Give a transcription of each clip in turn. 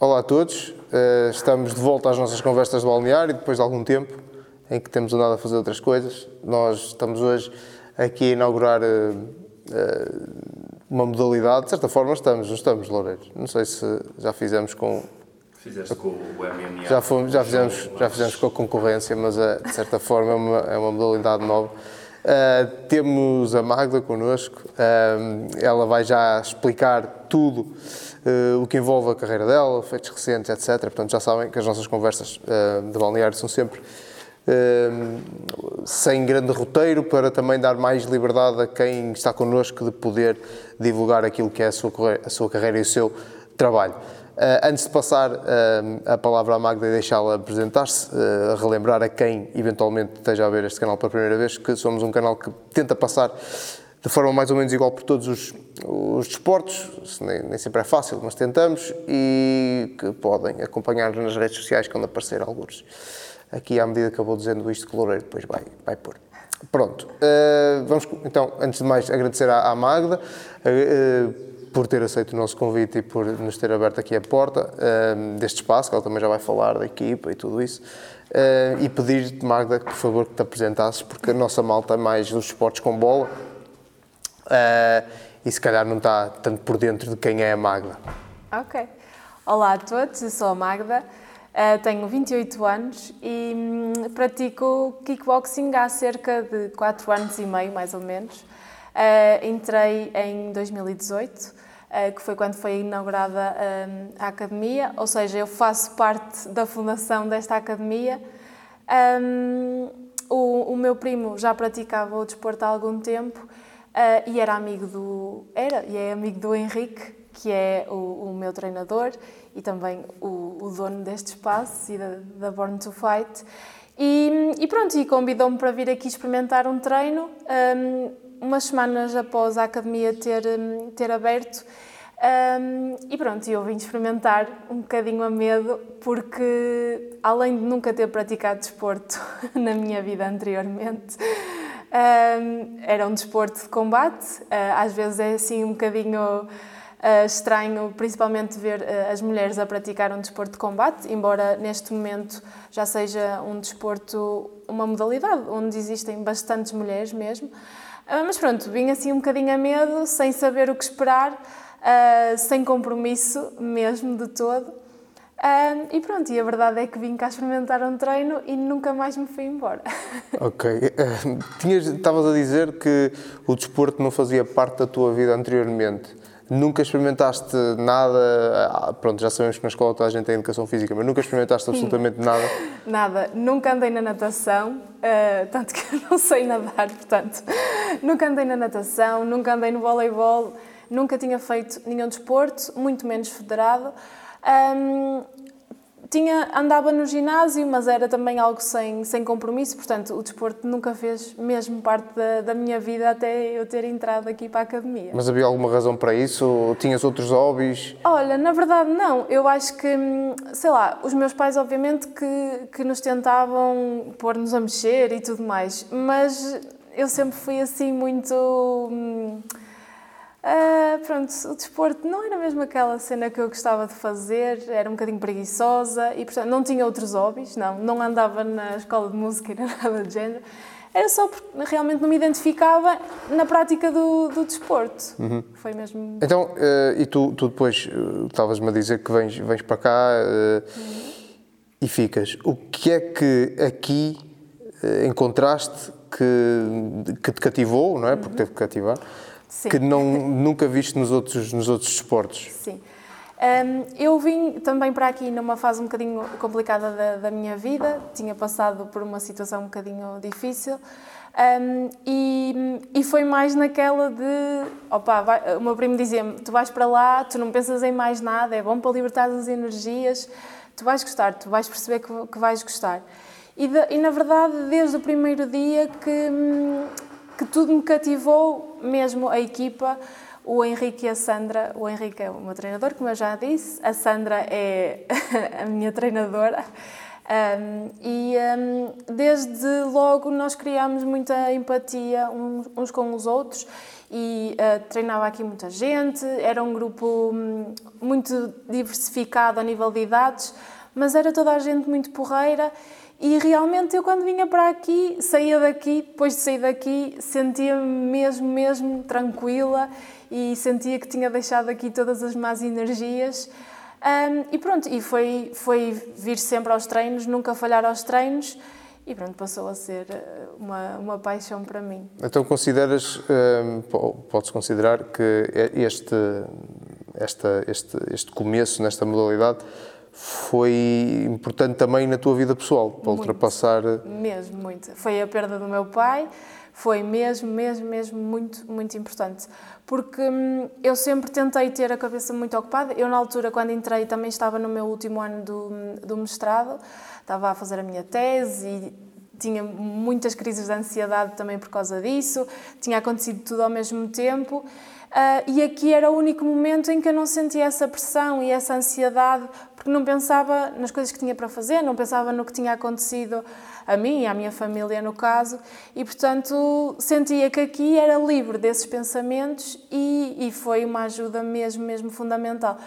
Olá a todos, uh, estamos de volta às nossas conversas de balneário depois de algum tempo em que temos andado a fazer outras coisas. Nós estamos hoje aqui a inaugurar uh, uh, uma modalidade, de certa forma estamos, não estamos, Loureiros? Não sei se já fizemos com. Fizeste com o MMA. Já, fomos, já, fizemos, já fizemos com a concorrência, mas de certa forma é uma, é uma modalidade nova. Temos a Magda connosco, ela vai já explicar tudo o que envolve a carreira dela, feitos recentes, etc. Portanto, já sabem que as nossas conversas de balneário são sempre sem grande roteiro, para também dar mais liberdade a quem está connosco de poder divulgar aquilo que é a sua, a sua carreira e o seu trabalho. Uh, antes de passar uh, a palavra à Magda e deixá-la apresentar-se, uh, relembrar a quem eventualmente esteja a ver este canal pela primeira vez que somos um canal que tenta passar de forma mais ou menos igual por todos os, os desportos, nem, nem, sempre é fácil, mas tentamos e que podem acompanhar-nos nas redes sociais quando aparecer alguns. Aqui, à medida que eu vou dizendo isto, que o Loureiro depois vai, vai pôr. Pronto, vamos então, antes de mais, agradecer à, à Magda por ter aceito o nosso convite e por nos ter aberto aqui a porta uh, deste espaço, que ela também já vai falar da equipa e tudo isso. Uh, e pedir-te, Magda, por favor, que te apresentasses, porque a nossa malta é mais dos esportes com bola uh, e se calhar não está tanto por dentro de quem é a Magda. Ok. Olá a todos, eu sou a Magda, uh, tenho 28 anos e hum, pratico kickboxing há cerca de 4 anos e meio, mais ou menos. Uh, entrei em 2018, uh, que foi quando foi inaugurada uh, a academia, ou seja, eu faço parte da fundação desta academia. Um, o, o, meu primo já praticava o desporto há algum tempo e era amigo do era e é amigo do Henrique, que é o, o meu treinador e também o, o, dono deste espaço e da, da Born to Fight. E, e pronto, e convidou-me para vir aqui experimentar um treino. Um, umas semanas após a academia ter, hum, ter aberto. Um, e pronto, eu vim experimentar um bocadinho a medo, porque além de nunca ter praticado desporto na minha vida anteriormente, um, era um desporto de combate. Uh, às vezes é assim um bocadinho uh, estranho, principalmente ver uh, as mulheres a praticar um desporto de combate, embora neste momento já seja um desporto, uma modalidade onde existem bastantes mulheres mesmo. Mas pronto, vim assim um bocadinho a medo, sem saber o que esperar, sem compromisso mesmo de todo. Uh, e pronto, e a verdade é que vim cá experimentar um treino e nunca mais me fui embora. Ok. Tinhas, estavas a dizer que o desporto não fazia parte da tua vida anteriormente. Nunca experimentaste nada, ah, pronto, já sabemos que na escola toda a gente tem educação física, mas nunca experimentaste absolutamente nada? Nada, nunca andei na natação, uh, tanto que eu não sei nadar, portanto, nunca andei na natação, nunca andei no voleibol, nunca tinha feito nenhum desporto, muito menos federado. Um, tinha, andava no ginásio, mas era também algo sem, sem compromisso, portanto, o desporto nunca fez mesmo parte da, da minha vida até eu ter entrado aqui para a academia. Mas havia alguma razão para isso? Tinhas outros hobbies? Olha, na verdade, não. Eu acho que, sei lá, os meus pais, obviamente, que, que nos tentavam pôr-nos a mexer e tudo mais, mas eu sempre fui assim muito. Hum, Uh, pronto, o desporto não era mesmo aquela cena que eu gostava de fazer, era um bocadinho preguiçosa e, portanto, não tinha outros hobbies, não, não andava na escola de música nem nada do género. Era só porque realmente não me identificava na prática do, do desporto. Uhum. Foi mesmo. Então, uh, e tu, tu depois uh, estavas-me a dizer que vens, vens para cá uhum. e ficas. O que é que aqui encontraste que, que te cativou, não é? Porque uhum. teve que cativar Sim. que não, nunca viste nos outros, nos outros esportes. Sim. Um, eu vim também para aqui numa fase um bocadinho complicada da, da minha vida, tinha passado por uma situação um bocadinho difícil um, e, e foi mais naquela de, opa, vai, o meu primo dizia-me, tu vais para lá, tu não pensas em mais nada, é bom para libertar as energias, tu vais gostar, tu vais perceber que, que vais gostar. E, de, e na verdade, desde o primeiro dia que hum, que tudo me cativou, mesmo a equipa, o Henrique e a Sandra. O Henrique é o meu treinador, como eu já disse, a Sandra é a minha treinadora. Um, e um, desde logo nós criámos muita empatia uns, uns com os outros e uh, treinava aqui muita gente, era um grupo um, muito diversificado a nível de idades, mas era toda a gente muito porreira e realmente eu quando vinha para aqui, saía daqui, depois de sair daqui, sentia-me mesmo, mesmo tranquila e sentia que tinha deixado aqui todas as más energias. Um, e pronto, e foi, foi vir sempre aos treinos, nunca falhar aos treinos e pronto, passou a ser eh, uma, uma paixão para mim. Então consideras, um, podes considerar que este, esta, este, este começo nesta modalidade foi importante também na tua vida pessoal, para muito, ultrapassar... Mesmo, muito. Foi a perda do meu pai, foi mesmo, mesmo, mesmo muito, muito importante. Porque hum, eu sempre tentei ter a cabeça muito ocupada. Eu, na altura, quando entrei, também estava no meu último ano do, do mestrado, estava a fazer a minha tese e tinha muitas crises de ansiedade também por causa disso, tinha acontecido tudo ao mesmo tempo. Uh, e aqui era o único momento em que eu não sentia essa pressão e essa ansiedade, porque não pensava nas coisas que tinha para fazer, não pensava no que tinha acontecido a mim e à minha família, no caso, e portanto sentia que aqui era livre desses pensamentos e, e foi uma ajuda mesmo, mesmo fundamental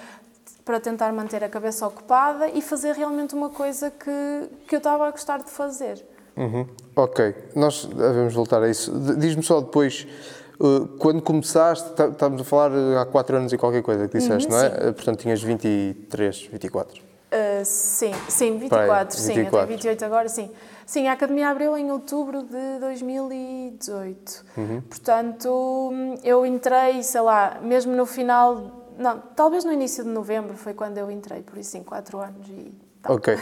para tentar manter a cabeça ocupada e fazer realmente uma coisa que, que eu estava a gostar de fazer. Uhum. Ok, nós devemos voltar a isso. Diz-me só depois quando começaste, tá, estávamos a falar eh, há 4 anos e qualquer coisa que disseste, uhum, não é? Sim. Eh, portanto, tinhas 23, 24. Uh, sim, sim, 24, sim, 24. eu tenho 28 agora, sim. Sim, a Academia abriu em outubro de 2018. Uhum. Portanto, eu entrei, sei lá, mesmo no final, não, talvez no início de novembro foi quando eu entrei, por isso, sim, 4 anos e Tá. Ok. Uh,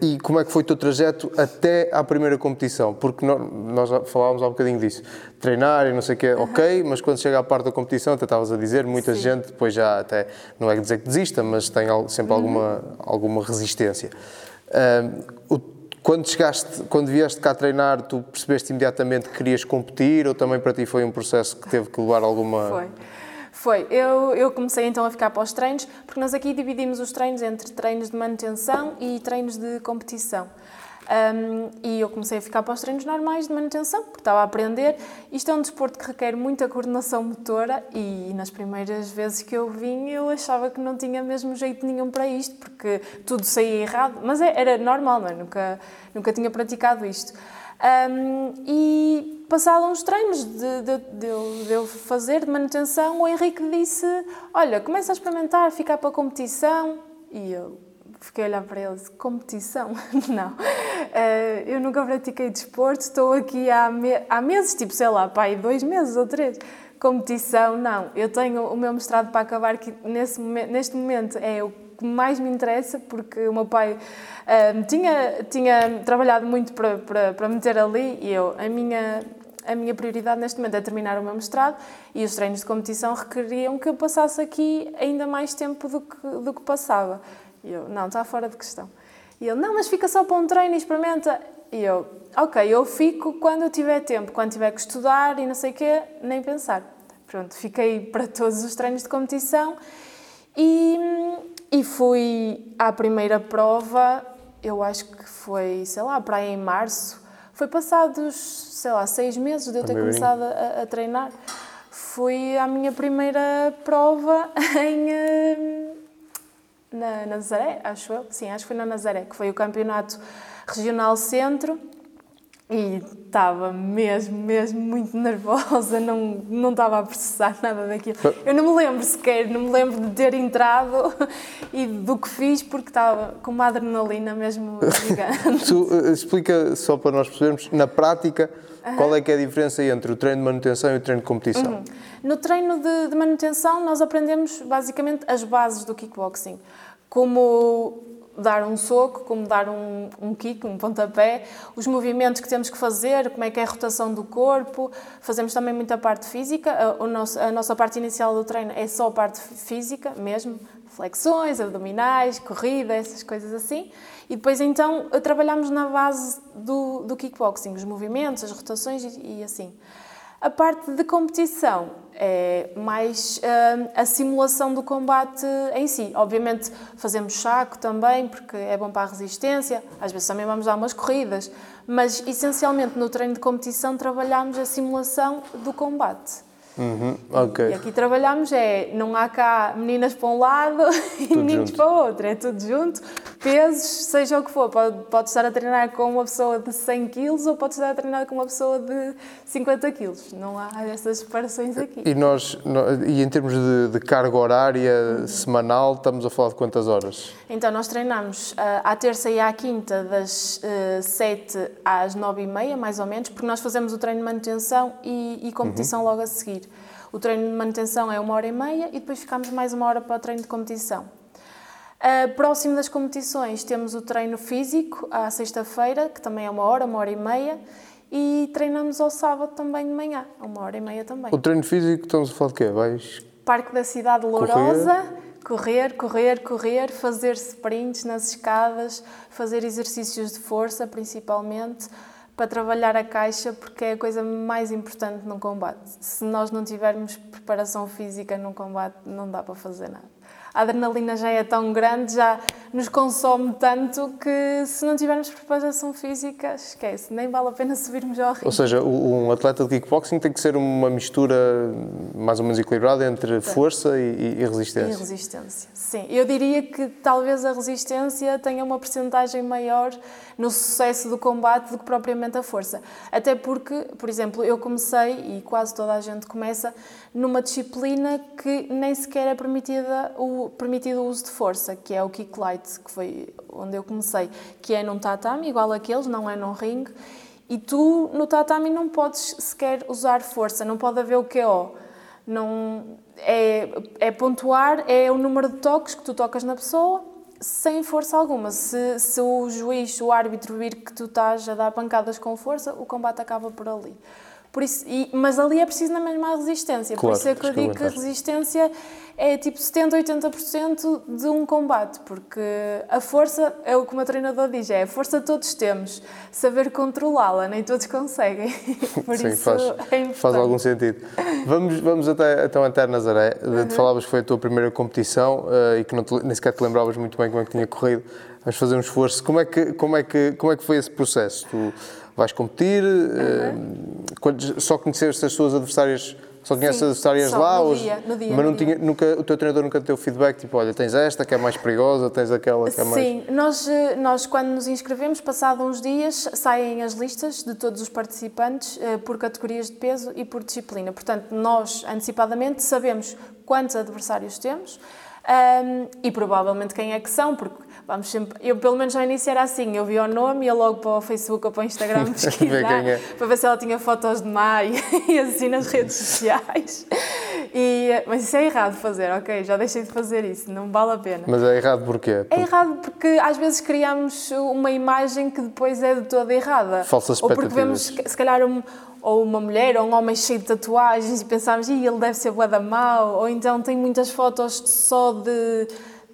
e como é que foi o teu trajeto até à primeira competição? Porque nós, já falávamos há um bocadinho disso. Treinar e não sei o quê, ok, mas quando chega à parte da competição, até estavas a dizer, muita Sim. gente depois já até, não é dizer que desista, mas tem sempre uhum. alguma, alguma resistência. Uh, o, quando chegaste, quando vieste cá treinar, tu percebeste imediatamente que querias competir ou também para ti foi um processo que teve que levar alguma... Foi. Foi. Eu, eu comecei então a ficar para os treinos, porque nós aqui dividimos os treinos entre treinos de manutenção e treinos de competição. Um, e eu comecei a ficar para os treinos normais de manutenção, porque estava a aprender. Isto é um desporto que requer muita coordenação motora e nas primeiras vezes que eu vim eu achava que não tinha mesmo jeito nenhum para isto, porque tudo saía errado, mas é, era normal, não é? nunca, nunca tinha praticado isto. Um, e passados uns treinos de, de, de, de, eu fazer de manutenção, o Henrique disse: Olha, começa a experimentar, ficar para a competição. E eu fiquei a olhar para ele Competição? Não. Uh, eu nunca pratiquei desporto, estou aqui há, me há meses, tipo, sei lá, pai, dois meses ou três. Competição, não. Eu tenho o meu mestrado para acabar, que nesse, neste momento é o que mais me interessa, porque o meu pai uh, tinha, tinha trabalhado muito para, para, para meter ali e eu, a minha, a minha prioridade neste momento é terminar o meu mestrado e os treinos de competição requeriam que eu passasse aqui ainda mais tempo do que, do que passava. E eu, não, está fora de questão. E ele, não, mas fica só para um treino e experimenta. E eu, ok, eu fico quando eu tiver tempo, quando tiver que estudar e não sei o quê, nem pensar. Pronto, fiquei para todos os treinos de competição e, e fui à primeira prova, eu acho que foi, sei lá, para aí em março. Foi passados, sei lá, seis meses de eu ter começado a, a, treinar. Fui à minha primeira prova em. Eh, na Nazaré, acho eu. Sim, acho que foi na Nazaré, que foi o campeonato regional centro. E estava mesmo, mesmo muito nervosa, não, não estava a processar nada daquilo. Eu não me lembro sequer, não me lembro de ter entrado e do que fiz, porque estava com uma adrenalina mesmo gigante. tu, eh, explica, só para nós percebermos, na prática, uhum. qual é que é a diferença entre o treino de manutenção e o treino de competição? Uhum. No treino de, de manutenção, nós aprendemos basicamente as bases do kickboxing. Como dar um soco, como dar um, um kick, um pontapé, os movimentos que temos que fazer, como é que é a rotação do corpo. Fazemos também muita parte física. A, nosso, a nossa parte inicial do treino é só a parte física mesmo, flexões, abdominais, corrida, essas coisas assim. E depois então trabalhamos na base do, do kickboxing, os movimentos, as rotações e, e assim. A parte de competição é mais uh, a simulação do combate em si. Obviamente fazemos saco também, porque é bom para a resistência, às vezes também vamos dar umas corridas, mas essencialmente no treino de competição trabalhamos a simulação do combate. Uhum, okay. E aqui trabalhamos é, não há cá meninas para um lado e tudo meninos junto. para o outro, é tudo junto, pesos, seja o que for, pode, pode estar a treinar com uma pessoa de 100 kg ou pode estar a treinar com uma pessoa de 50 kg, não há essas separações aqui. E, nós, e em termos de, de carga horária uhum. semanal, estamos a falar de quantas horas? Então, nós treinamos uh, à terça e à quinta das uh, 7 às 9 e meia, mais ou menos, porque nós fazemos o treino de manutenção e, e competição uhum. logo a seguir. O treino de manutenção é uma hora e meia e depois ficamos mais uma hora para o treino de competição. Uh, próximo das competições temos o treino físico à sexta-feira, que também é uma hora, uma hora e meia, e treinamos ao sábado também de manhã, uma hora e meia também. O treino físico, estamos a falar de quê? Vais... Parque da Cidade Lourosa, correr, correr, correr, fazer sprints nas escadas, fazer exercícios de força principalmente, para trabalhar a caixa, porque é a coisa mais importante num combate. Se nós não tivermos preparação física num combate, não dá para fazer nada a adrenalina já é tão grande, já nos consome tanto que se não tivermos preparação física, esquece, nem vale a pena subirmos ao ringue. Ou seja, um atleta de kickboxing tem que ser uma mistura mais ou menos equilibrada entre força e, e resistência. E resistência, sim. Eu diria que talvez a resistência tenha uma percentagem maior no sucesso do combate do que propriamente a força. Até porque, por exemplo, eu comecei, e quase toda a gente começa, numa disciplina que nem sequer é permitida o, permitido o uso de força, que é o kick light, que foi onde eu comecei, que é num tatame, igual aqueles, não é num ringue, e tu no tatame não podes sequer usar força, não pode haver o QO. Não, é, é pontuar, é o número de toques que tu tocas na pessoa, sem força alguma. Se, se o juiz, o árbitro vir que tu estás a dar pancadas com força, o combate acaba por ali. Por isso, e, mas ali é preciso na mesma resistência. Claro, por isso é que eu digo que a resistência é tipo 70, 80% de um combate, porque a força, é o que o meu treinador diz, é a força todos temos, saber controlá-la, nem todos conseguem. Por Sim, isso faz, é faz algum sentido. Vamos, vamos até, então até Nazaré. Uhum. Te falavas que foi a tua primeira competição uh, e que não te, nem sequer te lembravas muito bem como é que tinha corrido. Vamos fazer um esforço. Como é que, como é que, como é que foi esse processo? Tu, vais competir, uhum. só conheceste as suas adversárias, só conheces as adversárias lá, no dia, no dia, mas não tinha, nunca, o teu treinador nunca te deu feedback, tipo, olha, tens esta que é mais perigosa, tens aquela que é mais... Sim, nós, eh, nós quando nos inscrevemos, passado uns dias, saem as listas de todos os participantes eh, por categorias de peso e por disciplina. Portanto, nós, antecipadamente, sabemos quantos adversários temos, um, e provavelmente quem é que são, porque Vamos sempre, eu pelo menos ao início era assim, eu via o nome, ia logo para o Facebook ou para o Instagram pesquisar, é. para ver se ela tinha fotos de Maio e assim nas redes sociais. E, mas isso é errado fazer, ok? Já deixei de fazer isso, não vale a pena. Mas é errado porquê? É errado porque às vezes criamos uma imagem que depois é de toda errada. Falsas Ou porque vemos, se calhar, um, ou uma mulher ou um homem cheio de tatuagens e pensamos, ele deve ser bué da mau, ou então tem muitas fotos só de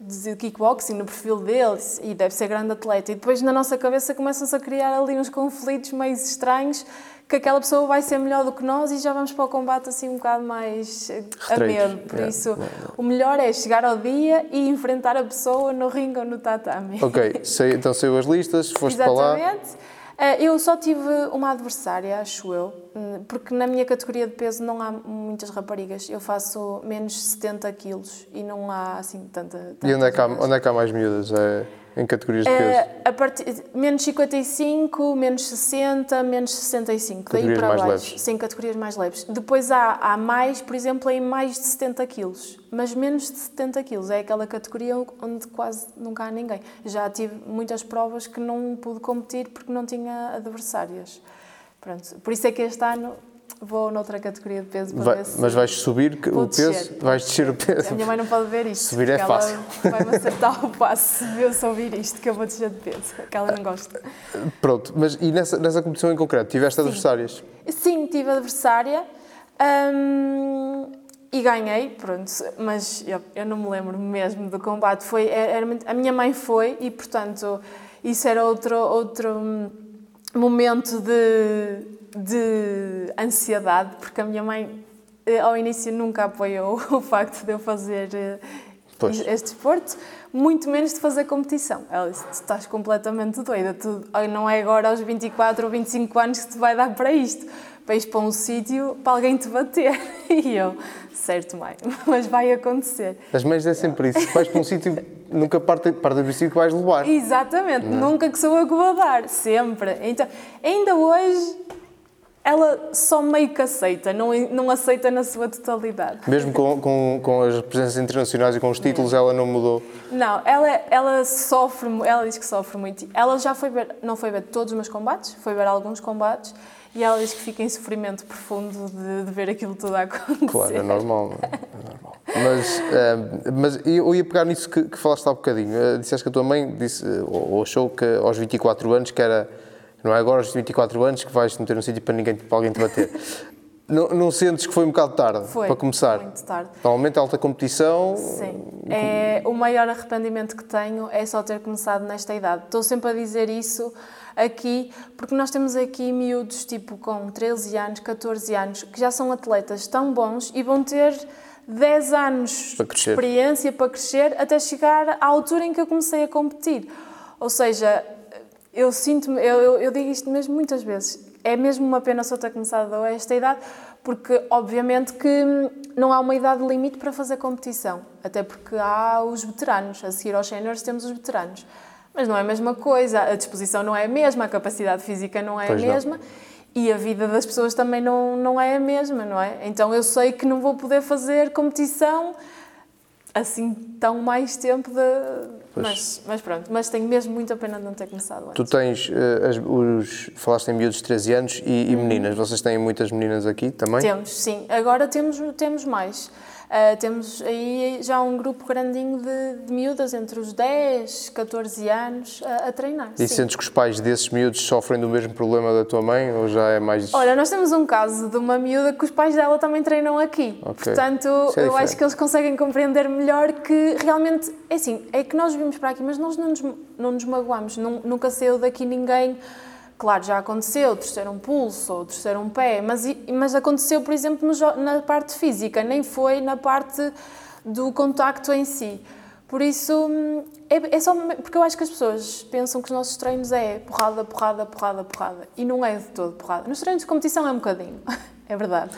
de kickboxing no perfil dele e deve ser grande atleta. E depois na nossa cabeça começam-se a criar ali uns conflitos meio estranhos que aquela pessoa vai ser melhor do que nós e já vamos para o combate assim um bocado mais a medo. Por yeah. isso, yeah. o melhor é chegar ao dia e enfrentar a pessoa no ringue ou no tatame. Ok, então saiu as listas, foste Exatamente. para lá. Exatamente. Eh, eu só tive uma adversária, acho eu, hum, porque na minha categoria de peso não há muitas raparigas. Eu faço menos 70 quilos e não há assim tanta. E onde é, que há, onde é que há mais miúdas? É... Em categorias de peso? Uh, a partir, menos 55, menos 60, menos 65. Categorias daí para mais baixo. leves. Sim, categorias mais leves. Depois há, há mais, por exemplo, em mais de 70 quilos. Mas menos de 70 quilos é aquela categoria onde quase nunca há ninguém. Já tive muitas provas que não pude competir porque não tinha adversárias. Pronto. Por isso é que este ano vou noutra categoria de peso para vai, ver se Mas vais subir o peso? Descer. Vais descer o peso? A minha mãe não pode ver isto. Subir é fácil. vai-me acertar o passo se eu só ouvir isto, que eu vou descer de peso, que ela não gosta. Pronto, mas e nessa, nessa competição em concreto, tiveste Sim. adversárias? Sim, tive adversária. Hum, e ganhei, pronto, mas eu, eu, não me lembro mesmo do combate. Foi, era, a minha mãe foi e, portanto, isso era outro, outro momento de, de ansiedade, porque a minha mãe eh, ao início nunca apoiou o facto de eu fazer eh, Pois. este desporto, muito menos de fazer competição. Ela disse: "Tu estás completamente doida, tu, não é agora aos 24 ou 25 anos que te vai dar para isto, para ir para um sítio para alguém te bater. E eu, certo, mãe, mas vai acontecer. As mães é sempre isso. Vais para um sítio, nunca parte, parte do princípio que vais levar. Exatamente, nunca que sou eu que vou dar, sempre. Então, ainda hoje, ela só meio que aceita, não, não aceita na sua totalidade. Mesmo com, com, com as presenças internacionais e com os títulos, ela não mudou. Não, ela, ela sofre, ela diz que sofre muito. Ela já foi ver, não foi ver todos os meus combates, foi ver alguns combates e ela diz que fica em sofrimento profundo de, de ver aquilo tudo a acontecer. Claro, é normal. é? É normal. Mas, eh, mas eu ia pegar nisso que, que falaste há bocadinho. Eh, Disseste que a tua mãe disse, ou achou que aos 24 anos, que era, não é agora aos 24 anos que vais meter um sítio para, ninguém, para alguém te bater. Não, não sentes que foi um bocado tarde Foi, para começar? muito tarde. Normalmente, alta competição. Sim. É, o maior arrependimento que tenho é só ter começado nesta idade. Estou sempre a dizer isso aqui, porque nós temos aqui miúdos tipo com 13 anos, 14 anos, que já são atletas tão bons e vão ter 10 anos Para de experiência para crescer até chegar à altura em que eu comecei a competir. Ou seja, eu sinto-me, eu, eu, eu digo isto mesmo muitas vezes, é mesmo uma pena só ter começado a esta idade, porque obviamente que não há uma idade limite para fazer competição, até porque há os veteranos, a seguir aos séniores temos os veteranos. Mas não é a mesma coisa, a disposição não é a mesma, a capacidade física não é Pois a não. mesma e a vida das pessoas também não, não é a mesma, não é? Então eu sei que não vou poder fazer competição assim tão mais tempo de... Mas, mas pronto, mas tenho mesmo muita pena de não ter começado antes. Tu tens, eh, as, os, falaste em miúdos de 13 anos e, e meninas. Vocês têm muitas meninas aqui também? Temos, sim. Agora temos, temos mais. Ah, temos aí já um grupo grandinho de, de miúdas entre os 10, 14 anos a, a treinar. E sim. sentes que os pais desses miúdos sofrem do mesmo problema da tua mãe ou já é mais. Olha, nós temos um caso de uma miúda que os pais dela também treinam aqui. Ok. Portanto, é eu acho que eles conseguem compreender melhor que realmente, é assim, é que nós vimos para aqui, mas nós não nos, não nos magoamos. Nun- Nunca saiu daqui ninguém. Claro, já aconteceu, torcer um pulso ou torcer um pé, mas, mas aconteceu, por exemplo, no na parte física, nem foi na parte do contacto em si. Por isso, hum, é, é só porque eu acho que as pessoas pensam que os nossos treinos é porrada, porrada, porrada, porrada. E não é de todo porrada. Nos treinos de competição é um bocadinho, é verdade.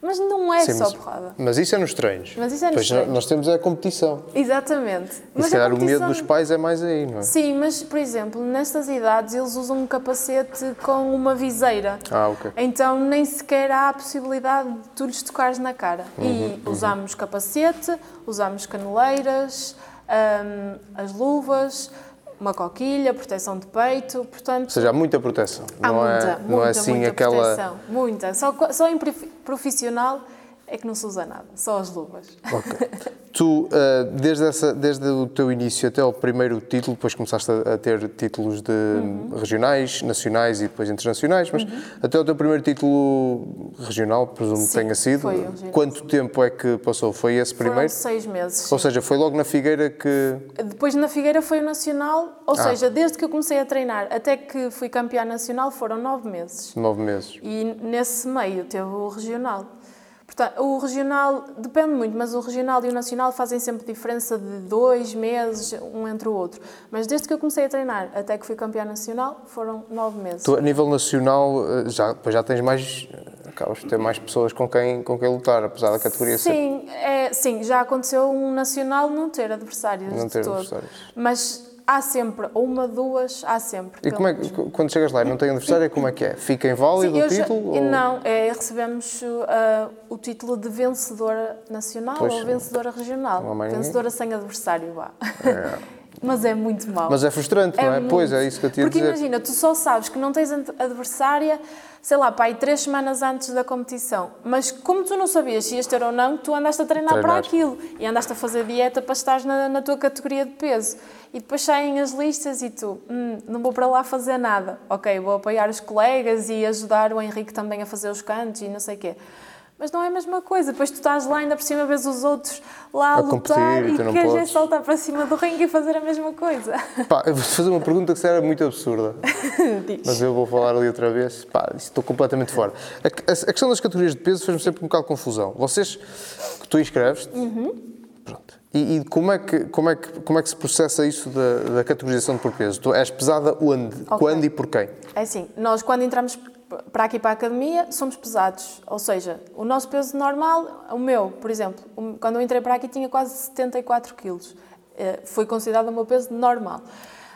Mas não é Sim, só mas- porrada. Mas isso é nos treinos. Mas isso é nos Pois treinos. Nós temos a competição. Exatamente. E Mas se calhar o medo competição- dos pais é mais aí, não é? Sim, mas, por exemplo, nestas idades eles usam um capacete com uma viseira. Ah, ok. Então nem sequer há a possibilidade de tu lhes tocares na cara. Uhum, e usamos capacete, usamos caneleiras, hum, as luvas, uma coquilha, proteção de peito, portanto... Ou seja, há muita proteção. Há não muita, é, muita, não é assim muita aquela. proteção. Muita. Só, só profissional é que não se usa nada, só as luvas. Ok. Tu, ah, desde, essa, desde o teu início até ao primeiro título, depois começaste a, ter títulos de Uhum. regionais, nacionais e depois internacionais, mas até o teu primeiro título regional, presumo que tenha sido. foi regional. Quanto tempo é que passou? Foi esse Foram primeiro? seis meses. Ou seja, foi logo na Figueira que. Depois na Figueira foi o Nacional, ou Ah. seja, desde que eu comecei a treinar até que fui campeã nacional foram nove meses. Nove meses. E nesse meio teve o regional. Portanto, o regional depende muito, mas o regional e o nacional fazem sempre diferença de dois meses, um entre o outro. Mas desde que eu comecei a treinar até que fui campeã nacional foram nove meses. Tu, a nível nacional, ah, já, depois já tens mais. Acabas de ter mais pessoas com quem, com quem lutar, apesar da categoria ser. Sim, é, sim, já aconteceu um nacional não ter adversários Não de ter adversários. Mas há sempre, ou uma, duas, há sempre. E como é que, quando chegas lá e não tem adversário, como é que é? Fica inválido Sim, o eu já- título? ou- Não, é, recebemos uh, o título de vencedora nacional Pois, ou vencedora regional. Vencedora sem adversário, vá. Mas é muito mau. Mas é frustrante, não é? muito. Pois, é isso que eu ia Porque dizer. imagina, tu só sabes que não tens ad- adversária, sei lá, pá, aí três semanas antes da competição. Mas como tu não sabias se ias ter ou não, tu andaste a treinar, Treinar. para aquilo. E andaste a fazer dieta para estar na, na tua categoria de peso. E depois saem as listas e tu, "Hum, não vou para lá fazer nada. Ok, vou apoiar os colegas e ajudar o Henrique também a fazer os cantos e não sei o quê. Mas não é a mesma coisa. Depois tu estás lá, ainda por cima vês os outros lá a, A lutar competir e queres é saltar para cima do ringue e fazer a mesma coisa. Pá, eu vou-te fazer uma pergunta que será muito absurda, mas eu vou falar ali outra vez. Pá, estou completamente fora. A, a- a questão das categorias de peso fez-me sempre um bocado de confusão. Vocês, que tu inscreves-te, pronto. E, e como, é que, como, é que, como é que se processa isso da, da categorização por peso? Tu és pesada onde, quando e por quem? É assim, nós quando entramos para aqui para a academia somos pesados, ou seja, o nosso peso normal, o meu, por exemplo, quando eu entrei para aqui tinha quase 74 quilos, Eh, foi considerado o meu peso normal.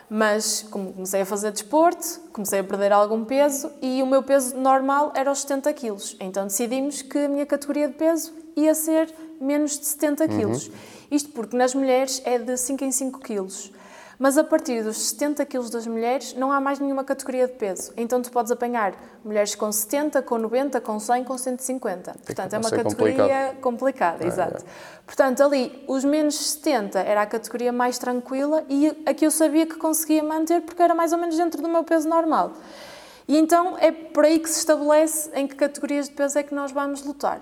Mas como comecei a fazer desporto, comecei a perder algum peso e o meu peso normal era os 70 quilos. Então decidimos que a minha categoria de peso ia ser menos de 70 quilos. Isto porque nas mulheres é de 5 em 5 quilos. Mas a partir dos 70 quilos das mulheres não há mais nenhuma categoria de peso. Então tu podes apanhar mulheres com 70, com 90, com 100, com 150. Portanto, é uma vai ser categoria complicada, exato. Portanto, ali, os menos 70 era a categoria mais tranquila e a que eu sabia que conseguia manter porque era mais ou menos dentro do meu peso normal. E então é por aí que se estabelece em que categorias de peso é que nós vamos lutar.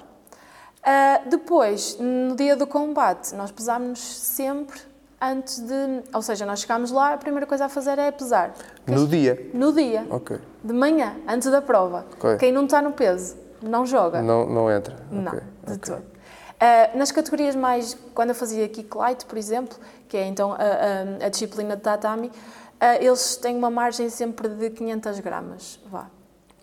Ah, depois, no dia do combate, nós pesámos sempre antes de. Ou seja, nós chegámos lá, a primeira coisa a fazer é pesar. No dia. No dia, Ok. de manhã, antes da prova. Ok. Quem não está no peso, não joga. Não, não entra. Não, Ok. de todo. Ah, nas categorias mais, quando eu fazia kick light, por exemplo, que é então a, a- a disciplina de tatami, ah, eles têm uma margem sempre de 500 gramas, vá.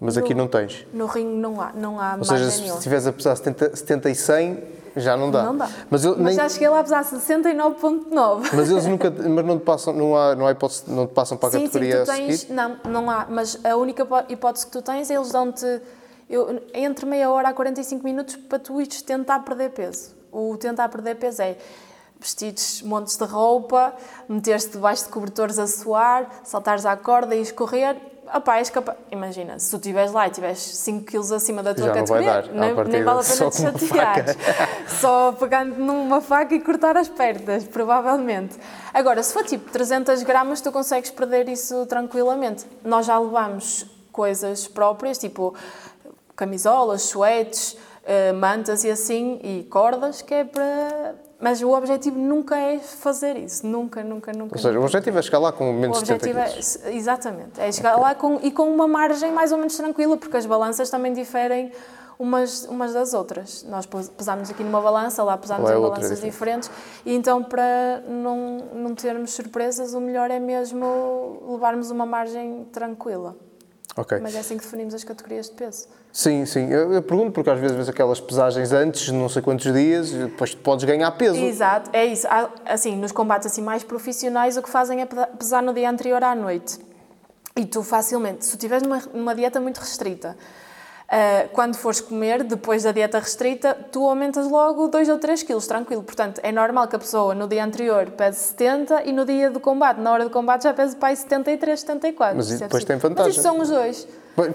Mas aqui não tens. No ringue não há, não há Ou seja, se estiveres a pesar 70, 70 e 100, já não dá. Não dá. Mas, eu, nem, já cheguei lá a pesar 69.9. mas eles nunca. Mas não te passam, não há, não há hipótese, não te passam para a Sim, sim, categoria a tens. seguir? Não, não há, mas a única hipó- hipótese que tu tens é eles dão-te eu- entre meia hora a 45 minutos para tu ires tentar perder peso. O tentar perder peso é vestires montes de roupa, meteres-te debaixo de cobertores a suar, saltares à corda e escorrer. Opá, és capaz... Imagina, se tu estiveres lá e tiveres 5 kg acima da tua Já categoria, nem, nem vale a pena te chateares. Só pegando numa faca e cortar as pernas, provavelmente. Agora, se for tipo 300 gramas, tu consegues perder isso tranquilamente. Nós já levamos coisas próprias, tipo camisolas, suetes, eh, mantas e assim, e cordas, que é para... Mas o objetivo nunca é fazer isso. Nunca, nunca, nunca. Ou seja, o objetivo é chegar lá com O menos de 70 objetivo é, quilos. exatamente, é chegar lá com, e com uma margem mais ou menos tranquila, porque as balanças também diferem umas, umas das outras. Nós pes- pesámos aqui numa balança, lá pesámos é em balanças diferente. diferentes, e então para não, não termos surpresas, o melhor é mesmo levarmos uma margem tranquila. Ok. Mas é assim que definimos as categorias de peso. Sim, sim. Eu, eu pergunto porque às vezes vês aquelas pesagens antes, não sei quantos dias, e depois podes ganhar peso. Exato, é isso. Há, Assim, nos combates assim mais profissionais, o que fazem é pesa- pesar no dia anterior à noite. E tu facilmente, se tu estiveres numa, numa dieta muito restrita, ah, quando fores comer, depois da dieta restrita, tu aumentas logo 2 ou 3 quilos, tranquilo. Portanto, é normal que a pessoa no dia anterior pese 70 e no dia do combate, na hora do combate, já pese para aí 73, 74. Mas é depois tem vantagem. Mas isto são os dois.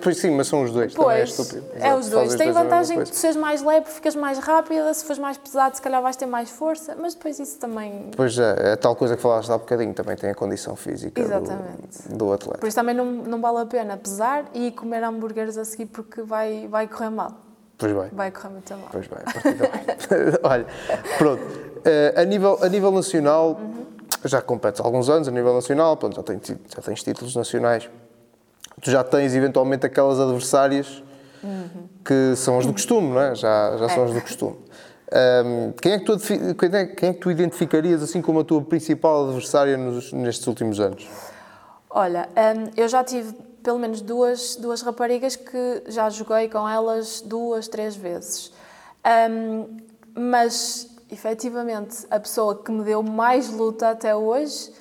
Pois, sim, mas são os dois. também é Pois, estúpido. é os dois. Tem a mesma vantagem que tu seres mais leve, ficas mais rápida, se fores mais pesado, se calhar vais ter mais força, mas depois isso também. Pois é, é tal coisa que falaste há bocadinho, também tem a condição física do- do, atleta. Por isso também não, não vale a pena pesar e comer hambúrgueres a seguir porque vai, vai correr mal. Pois bem. Vai correr muito mal. Pois bem, a partir daí. Olha, pronto. Eh, a, nível, a nível nacional, já competes há alguns anos, a nível nacional, pronto, já, tens, já tens títulos nacionais. Tu já tens eventualmente aquelas adversárias que são as do costume, não é? Já, já são as do costume. Ahm, quem, é que tu, quem, é, quem é que tu identificarias assim como a tua principal adversária nos- nestes últimos anos? Olha, hum, eu já tive pelo menos duas, duas raparigas que já joguei com elas duas, três vezes. Hum, mas, efetivamente, a pessoa que me deu mais luta até hoje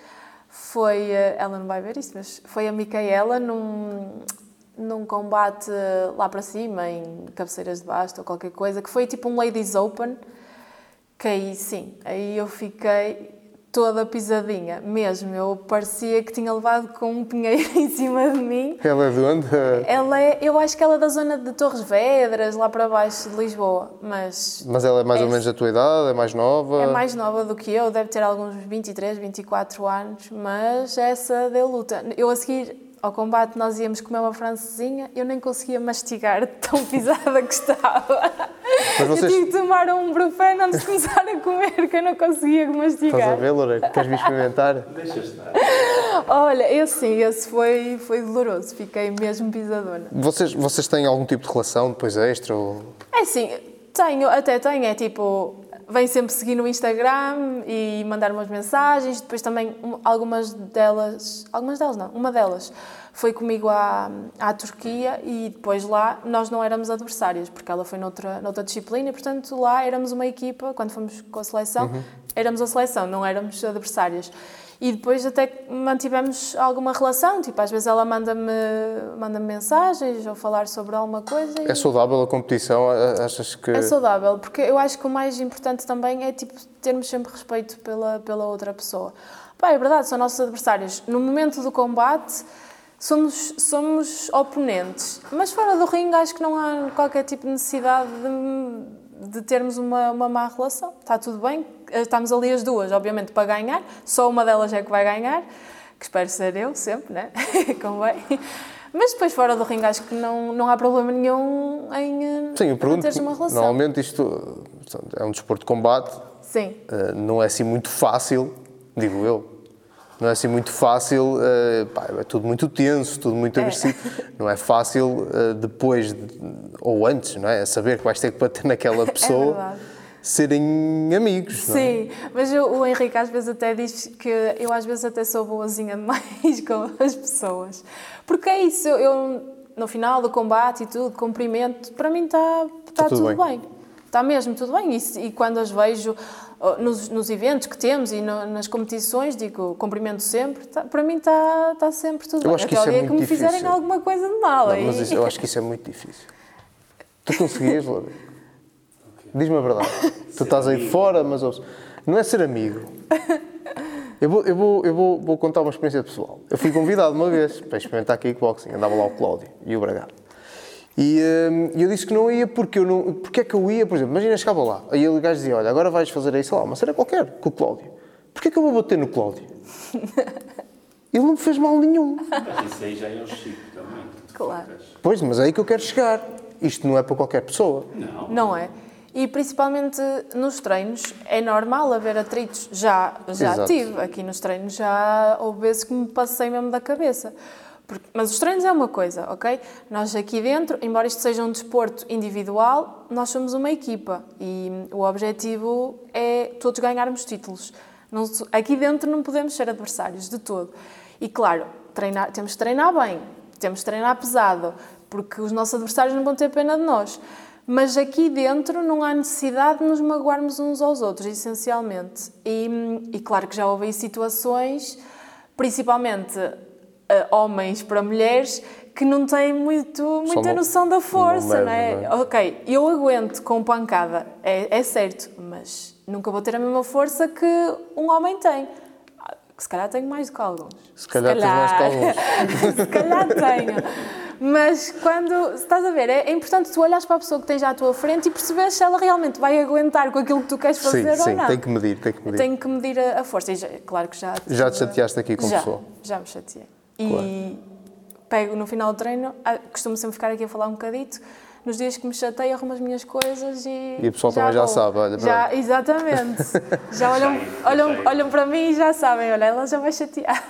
foi. Ela não vai ver isso, mas foi a Micaela num, num combate lá para cima, em cabeceiras de basto ou qualquer coisa, que foi tipo um Ladies Open. Que aí sim, aí eu fiquei toda pisadinha, mesmo. Eu parecia que tinha levado com um pinheiro em cima de mim. Ela é de onde? Ela é, eu acho que ela é da zona de Torres Vedras, lá para baixo de Lisboa, mas Mas ela é mais ou É- menos da tua idade, é mais nova? é mais nova do que eu, deve ter alguns 23, 24 anos, mas essa deu luta. Eu a seguir ao combate nós íamos comer uma francesinha, eu nem conseguia mastigar tão pisada que estava. Mas Eu vocês. tive que tomar um brufeno antes de começar a comer, que eu não conseguia Estás a mastigar. ver, Loureiro? Queres vir experimentar? Deixa estar. Olha, esse sim, esse foi, foi doloroso. Fiquei mesmo pisadona. Vocês, vocês têm algum tipo de relação depois extra? Ou... É assim, tenho, até tenho, é tipo, vem sempre seguir no Instagram e mandar umas mensagens, depois também um- algumas delas, algumas delas não, uma delas foi comigo à, à Turquia e depois lá nós não éramos adversários, porque ela foi noutra, noutra disciplina e portanto lá éramos uma equipa, quando fomos com a seleção, éramos a seleção, não éramos adversárias. E depois até mantivemos alguma relação, tipo, às vezes ela manda-me manda mensagens ou falar sobre alguma coisa. e- É saudável a competição? Achas que. é saudável, porque eu acho que o mais importante também é tipo, termos sempre respeito pela, pela outra pessoa. Pá, é verdade, são nossos adversários. No momento do combate, somos, somos oponentes. Mas fora do ringue, acho que não há qualquer tipo de necessidade de, de termos uma, uma má relação. Está tudo bem, estamos ali as duas, obviamente, para ganhar. Só uma delas é que vai ganhar, que espero ser eu, sempre, né? Convém. Mas depois, fora do ringue, acho que não, não há problema nenhum em, eh, Sim, eu pergunto. teres uma relação. Normalmente isto portanto, é um desporto de combate, Sim, eh, não é assim muito fácil, digo eu. Não é assim muito fácil, eh, pá, é tudo muito tenso, tudo muito agressivo. Não é fácil eh, depois, de- ou antes, não é? Saber que vais ter que bater naquela pessoa, É serem amigos, não é? sim. Mas eu- o Henrique às vezes até diz que eu às vezes até sou boazinha demais com as pessoas. Porque é isso, eu, no final do combate e tudo, cumprimento, para mim está tá tudo tudo, bem. bem. Está mesmo tudo bem. E, e quando as vejo nos, nos eventos que temos e no- nas competições, digo, cumprimento sempre, tá- para mim está tá sempre tudo Eu bem. acho que Até isso o é dia que me fizerem difícil. alguma coisa de mal. Não, mas isso- eu acho que isso é muito difícil. Tu conseguias, Laura? Diz-me a verdade. Tu estás aí de fora, mas ouve, não é ser amigo. Eu, vou, eu, vou, eu vou, vou contar uma experiência pessoal. Eu fui convidado uma vez para experimentar kickboxing. Andava lá o Cláudio e o Bragado. E hum, eu disse que não ia porque eu não. Porque é que eu ia, por exemplo, imagina, chegava lá. Aí o gajo dizia: Olha, agora vais fazer aí, sei lá, uma cena qualquer com o Cláudio. Porquê que eu vou bater no Cláudio? Ele não me fez mal nenhum. Mas isso aí já é o Chico também. Claro. Pois, mas é aí que eu quero chegar. Isto não é para qualquer pessoa. Não. Não é? E principalmente nos treinos é normal haver atritos. Já, já Exato. tive. Aqui nos treinos já houve vezes que me passei mesmo da cabeça. Porque- mas os treinos é uma coisa, ok? Nós aqui dentro, embora isto seja um desporto individual, nós somos uma equipa e o objetivo é todos ganharmos títulos. Não aqui dentro não podemos ser adversários de todo. E claro, treinar, temos de treinar bem, temos de treinar pesado, porque os nossos adversários não vão ter pena de nós. Mas aqui dentro não há necessidade de nos magoarmos uns aos outros, essencialmente. E, e claro que já houve aí situações, principalmente homens para mulheres, que não têm muito, muita não- noção da força, não não é? não Ok, eu aguento com pancada, é, é certo, mas nunca vou ter a mesma força que um homem tem. Que Se calhar tenho mais do que alguns. Se calhar tens mais que alguns. Se calhar tenho. Mas quando, estás a ver, é, é importante tu olhares para a pessoa que tens já à tua frente e perceberes se ela realmente vai aguentar com aquilo que tu queres fazer sim, sim, ou não. tem que medir, tem que medir. Tenho que medir a, a força. E já- claro que já. Já te chateaste aqui com já, pessoa? Já me chateei. E pego no final do treino, ah, costumo sempre ficar aqui a falar um bocadito. Nos dias que me chateio, arrumo as minhas coisas e. E o pessoal também já vou. sabe, olha, Já, pronto. exatamente. Já olham, Já- olham, já- olham para mim e já sabem, olha, ela já vai chatear.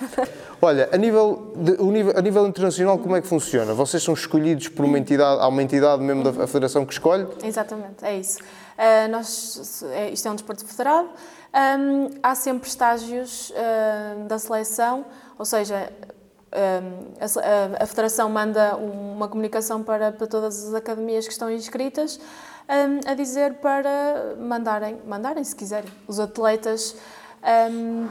Olha, a nível, de- o nível- a nível internacional, como é que funciona? Vocês são escolhidos por uma entidade, há uma entidade mesmo da a federação que escolhe? Exatamente, é isso. Ah, nós, é- isto é um desporto federado. Ahm, há sempre estágios ah, da seleção, ou seja, a, federação manda uma comunicação para, para todas as academias que estão inscritas a dizer para mandarem, mandarem se quiserem, os atletas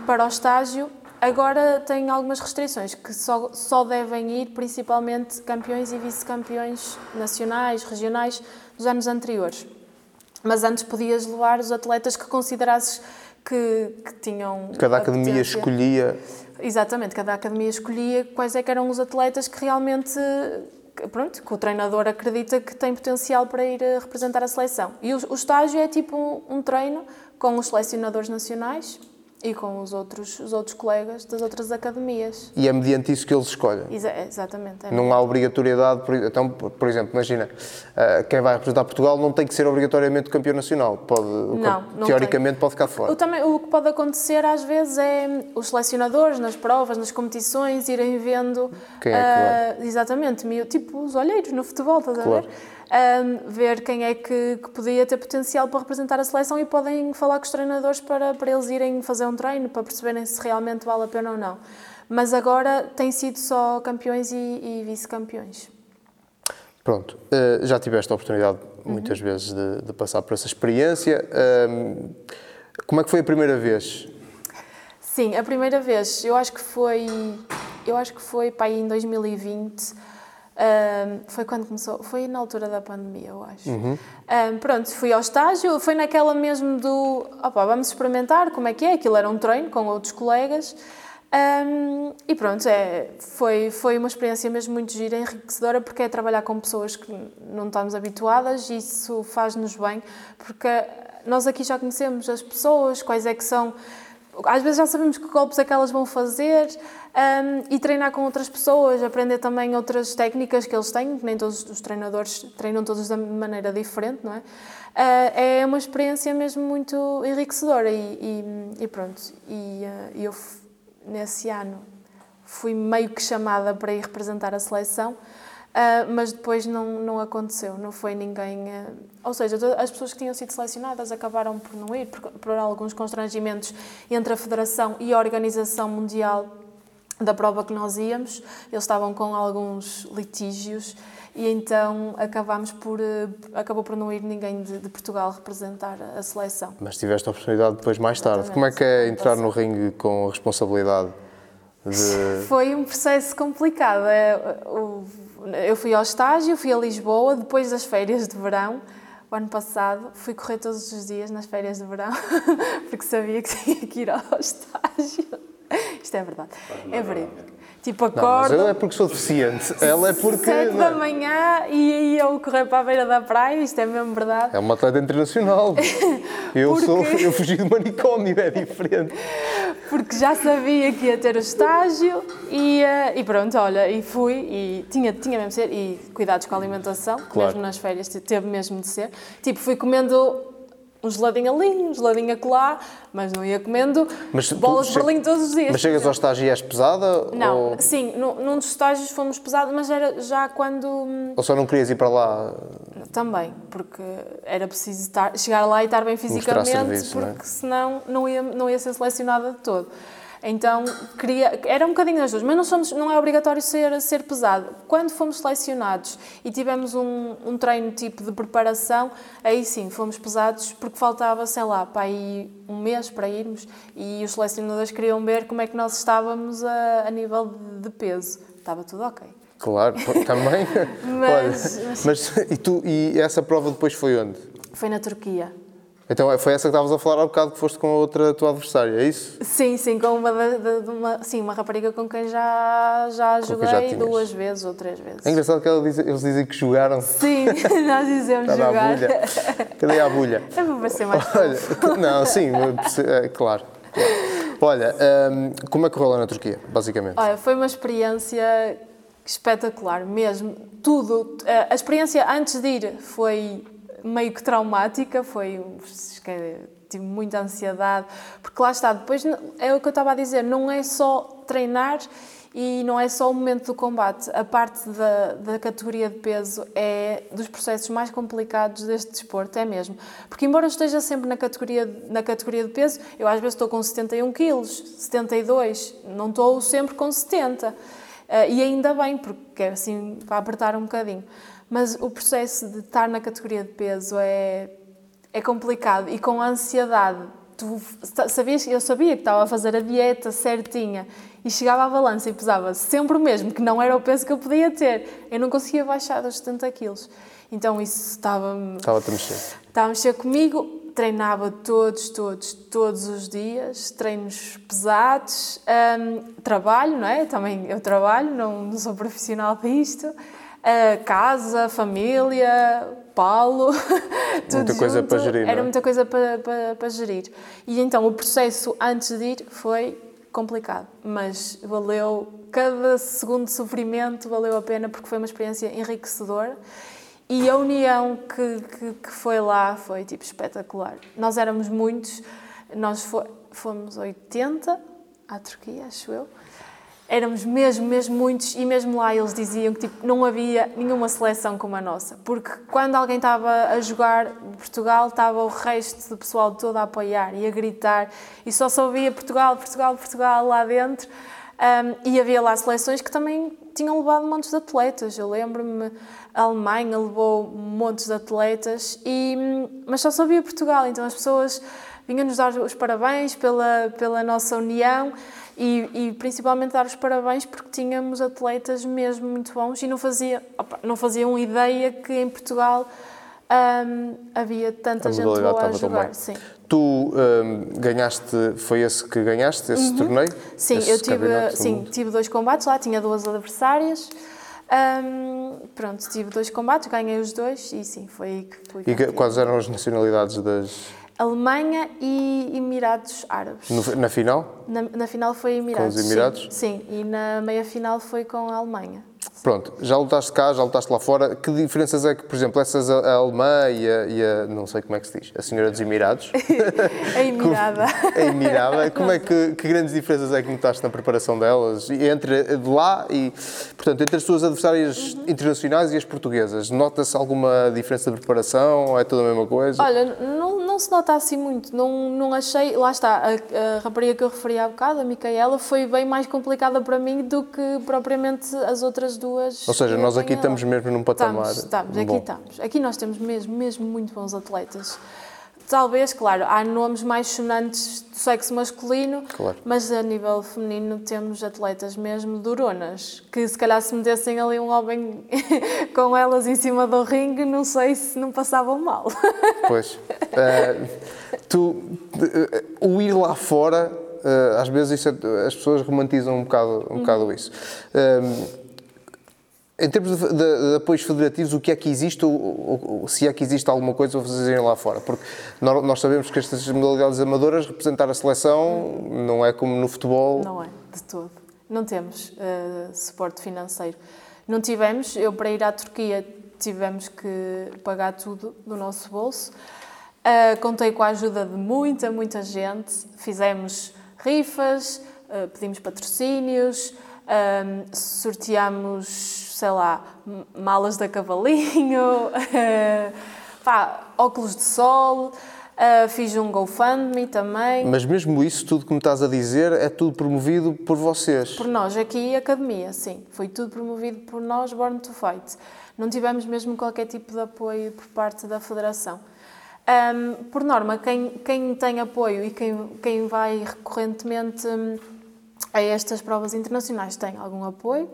para o estágio. Agora tem algumas restrições, que só, só devem ir principalmente campeões e vice-campeões nacionais, regionais dos anos anteriores. Mas antes podias levar os atletas que considerasses que, que tinham. Cada academia escolhia. Exatamente, cada academia escolhia quais é eram os atletas que realmente, pronto, que o treinador acredita que tem potencial para ir eh, representar a seleção. E o, o estágio é tipo um, um treino com os selecionadores nacionais e com os outros, os outros colegas das outras academias. E é mediante isso que eles escolhem. Exa exatamente. É Não há obrigatoriedade, por, então, por exemplo, imagina, uh, quem vai representar Portugal não tem que ser obrigatoriamente campeão nacional. Pode, não, não teoricamente tem. pode ficar fora. O, também, o que pode acontecer às vezes é os selecionadores nas provas, nas competições, irem vendo. Quem é que uh, Exatamente, tipo os olheiros no futebol, estás claro. a ver? Um, ver quem é que, que, podia ter potencial para representar a seleção e podem falar com os treinadores para, para eles irem fazer um treino, para perceberem se realmente vale a pena ou não. Mas agora tem sido só campeões e, e vice-campeões. Pronto, uh, já tiveste a oportunidade muitas uhum. vezes de, de, passar por essa experiência. Um, como é que foi a primeira vez? Sim, a primeira vez, eu acho que foi, eu acho que foi para aí em 2020 um, foi quando começou, foi na altura da pandemia, eu acho. Uhum. Um, pronto, fui ao estágio, foi naquela mesmo do, opa, vamos experimentar como é que é, aquilo era um treino com outros colegas. Um, e pronto, é, foi, foi uma experiência mesmo muito gira, enriquecedora, porque é trabalhar com pessoas que não estamos habituadas e isso faz-nos bem, porque nós aqui já conhecemos as pessoas, quais é que são às vezes já sabemos que golpes é que elas vão fazer um, e treinar com outras pessoas, aprender também outras técnicas que eles têm, que nem todos os treinadores treinam todos de maneira diferente, não é? Uh, é uma experiência mesmo muito enriquecedora e, e, e pronto. E uh, eu, nesse ano, fui meio que chamada para ir representar a seleção Uh, mas depois não, não aconteceu, não foi ninguém. Ou seja, as pessoas que tinham sido selecionadas acabaram por não ir, por, por, alguns constrangimentos entre a Federação e a Organização Mundial da prova que nós íamos. Eles estavam com alguns litígios e então acabámos por. Uh, acabou por não ir ninguém de, de, Portugal representar a seleção. Mas tiveste a oportunidade depois, mais tarde. Como é que é entrar no ringue com responsabilidade? De... Foi um processo complicado. É, eu fui ao estágio, fui a Lisboa depois das férias de verão. O ano passado fui correr todos os dias nas férias de verão, porque sabia que tinha que ir ao estágio. Isto é verdade. É verídico. Tipo, acordo. Não, mas eu é porque sou deficiente. Ela é porque. Sete da manhã e ia eu correr para a beira da praia, isto é mesmo verdade. É uma atleta internacional. Eu, porque... sou, eu fugi do manicômio, é diferente. Porque já sabia que ia ter o estágio e, uh, e pronto, olha, e fui e tinha, tinha mesmo de ser. E cuidados com a alimentação, claro. mesmo nas férias, teve mesmo de ser. Tipo, fui comendo um geladinho ali, um geladinho acolá, mas não ia comendo mas bolas de berlim todos os dias. Mas chegas ao estágio e és pesada? Não, ou... sim, num dos estágios fomos pesados, mas era já quando... Hum, ou só não querias ir para lá? Também, porque era preciso estar, chegar lá e estar bem fisicamente, serviço, porque não é? senão não ia, não ia ser selecionada de todo. Então, queria, era um bocadinho das duas, mas não, somos, não é obrigatório ser, ser pesado. Quando fomos selecionados e tivemos um, um treino tipo de preparação, aí sim, fomos pesados porque faltava, sei lá, para aí um mês para irmos e os selecionadores queriam ver como é que nós estávamos a, a nível de, peso. Estava tudo ok. Claro, também. mas, Olha, mas, mas, e, tu, e essa prova depois foi onde? Foi na Turquia. Então é, foi essa que estavas a falar há bocado que foste com a outra tua adversária, é isso? Sim, sim, com uma, de, de uma, sim, uma rapariga com quem já, já com joguei já duas vezes ou três vezes. É engraçado que diz, eles dizem que jogaram. Sim, nós dizemos Cadê jogar. Cadê a bulha? É para parecer mais Olha, Não, sim, é, claro. claro. Olha, um, como é que rolou na Turquia, basicamente? Olha, foi uma experiência espetacular, mesmo. Tudo. A experiência antes de ir foi meio que traumática, foi tive muita ansiedade, porque lá está, depois é o que eu estava a dizer, não é só treinar e não é só o momento do combate, a parte da, da categoria de peso é dos processos mais complicados deste desporto, é mesmo. Porque embora eu esteja sempre na categoria, na categoria de peso, eu às vezes estou com 71 quilos, 72, não estou sempre com 70. Eh, e ainda bem, porque assim para apertar um bocadinho. Mas o processo de estar na categoria de peso é, é complicado e com a ansiedade. Tu sabias, eu sabia que estava a fazer a dieta certinha e chegava à balança e pesava sempre o mesmo, que não era o peso que eu podia ter. Eu não conseguia baixar dos 70 quilos. Então isso estava-me. Estava-te a mexer. Estava a mexer comigo. Treinava todos, todos, todos os dias, treinos pesados, trabalho, não é? Também eu trabalho, não, não sou profissional disto. Uh, casa, família, Paulo, tudo Muita coisa junto. para gerir, não é? Era muita coisa para, para, para gerir. E então o processo antes de ir foi complicado, mas valeu cada segundo de sofrimento, valeu a pena porque foi uma experiência enriquecedora. E a união que, que, que foi lá foi tipo espetacular. Nós éramos muitos, nós fo- fomos 80 à Turquia, acho eu. Éramos mesmo, mesmo muitos e mesmo lá eles diziam que tipo, não havia nenhuma seleção como a nossa. Porque quando alguém estava a jogar de Portugal, estava o resto do pessoal todo a apoiar e a gritar e só se ouvia Portugal, Portugal, Portugal lá dentro. Um, e havia lá seleções que também tinham levado montes de atletas. Eu lembro-me, a Alemanha levou montes de atletas, e, mas só ouvia Portugal. Então as pessoas vinham-nos dar os parabéns pela, pela nossa união e, e principalmente dar os parabéns porque tínhamos atletas mesmo muito bons e não, fazia, opa, não faziam ideia que em Portugal hum, havia tanta A gente boa a jogar. Sim. Tu hum, ganhaste, foi esse que ganhaste, esse torneio? Uhum. Sim, Esse eu tive, sim, tive dois combates lá, tinha duas adversárias. Hum, pronto, tive dois combates, ganhei os dois e sim, foi aí que fui. E que- quais eram as nacionalidades das. Alemanha e Emirados Árabes. no- na final? Na, na final foi Emirados. Com os Emirados? Sim, sim, e na meia final foi com a Alemanha. Pronto, já lutaste cá, já lutaste lá fora. Que diferenças é que, por exemplo, essas a, a alemã e a, e a- não sei como é que se diz, a senhora dos Emirados, A Emirada. a Emirada, como é que, que grandes diferenças é que notaste na preparação delas? E Entre de lá e, portanto, entre as suas adversárias Uhum. internacionais e as portuguesas, nota-se alguma diferença de preparação ou é tudo a mesma coisa? Olha, não, não se nota assim muito, não, não achei. Lá está, a, a rapariga que eu referi há bocado, a Micaela, foi bem mais complicada para mim do que propriamente as outras duas. Ou seja, nós aqui estamos mesmo num patamar Estamos, estamos, aqui estamos. Aqui nós temos mesmo, mesmo muito bons atletas. Talvez, claro, há nomes mais sonantes do sexo masculino, Claro. mas a nível feminino temos atletas mesmo duronas, que se calhar se metessem ali um homem com elas em cima do ringue, não sei se não passavam mal. Pois. Eh, tu, eh, o ir lá fora, eh, às vezes isso é- as pessoas romantizam um bocado, um bocado isso. Eh, em termos de, de- de apoios federativos, o que é que existe, ou, se é que existe alguma coisa a fazerem lá fora? Porque nós, nós sabemos que estas modalidades amadoras, representar a seleção, não é como no futebol. Não é, de todo. Não temos eh, suporte financeiro. Não tivemos, eu para ir à Turquia tivemos que pagar tudo do nosso bolso. Eh, contei com a ajuda de muita, muita gente. Fizemos rifas, eh, pedimos patrocínios, sorteámos, sei lá, malas da Cavalinho, pá, óculos de sol, eh, fiz um GoFundMe também. Mas mesmo isso, tudo que me estás a dizer, é tudo promovido por vocês. Por nós, aqui, academia, sim. Foi tudo promovido por nós, Born to Fight. Não tivemos mesmo qualquer tipo de apoio por parte da Federação. Ahm, por norma, quem, quem tem apoio e quem, quem vai recorrentemente hum, a estas provas internacionais tem algum apoio.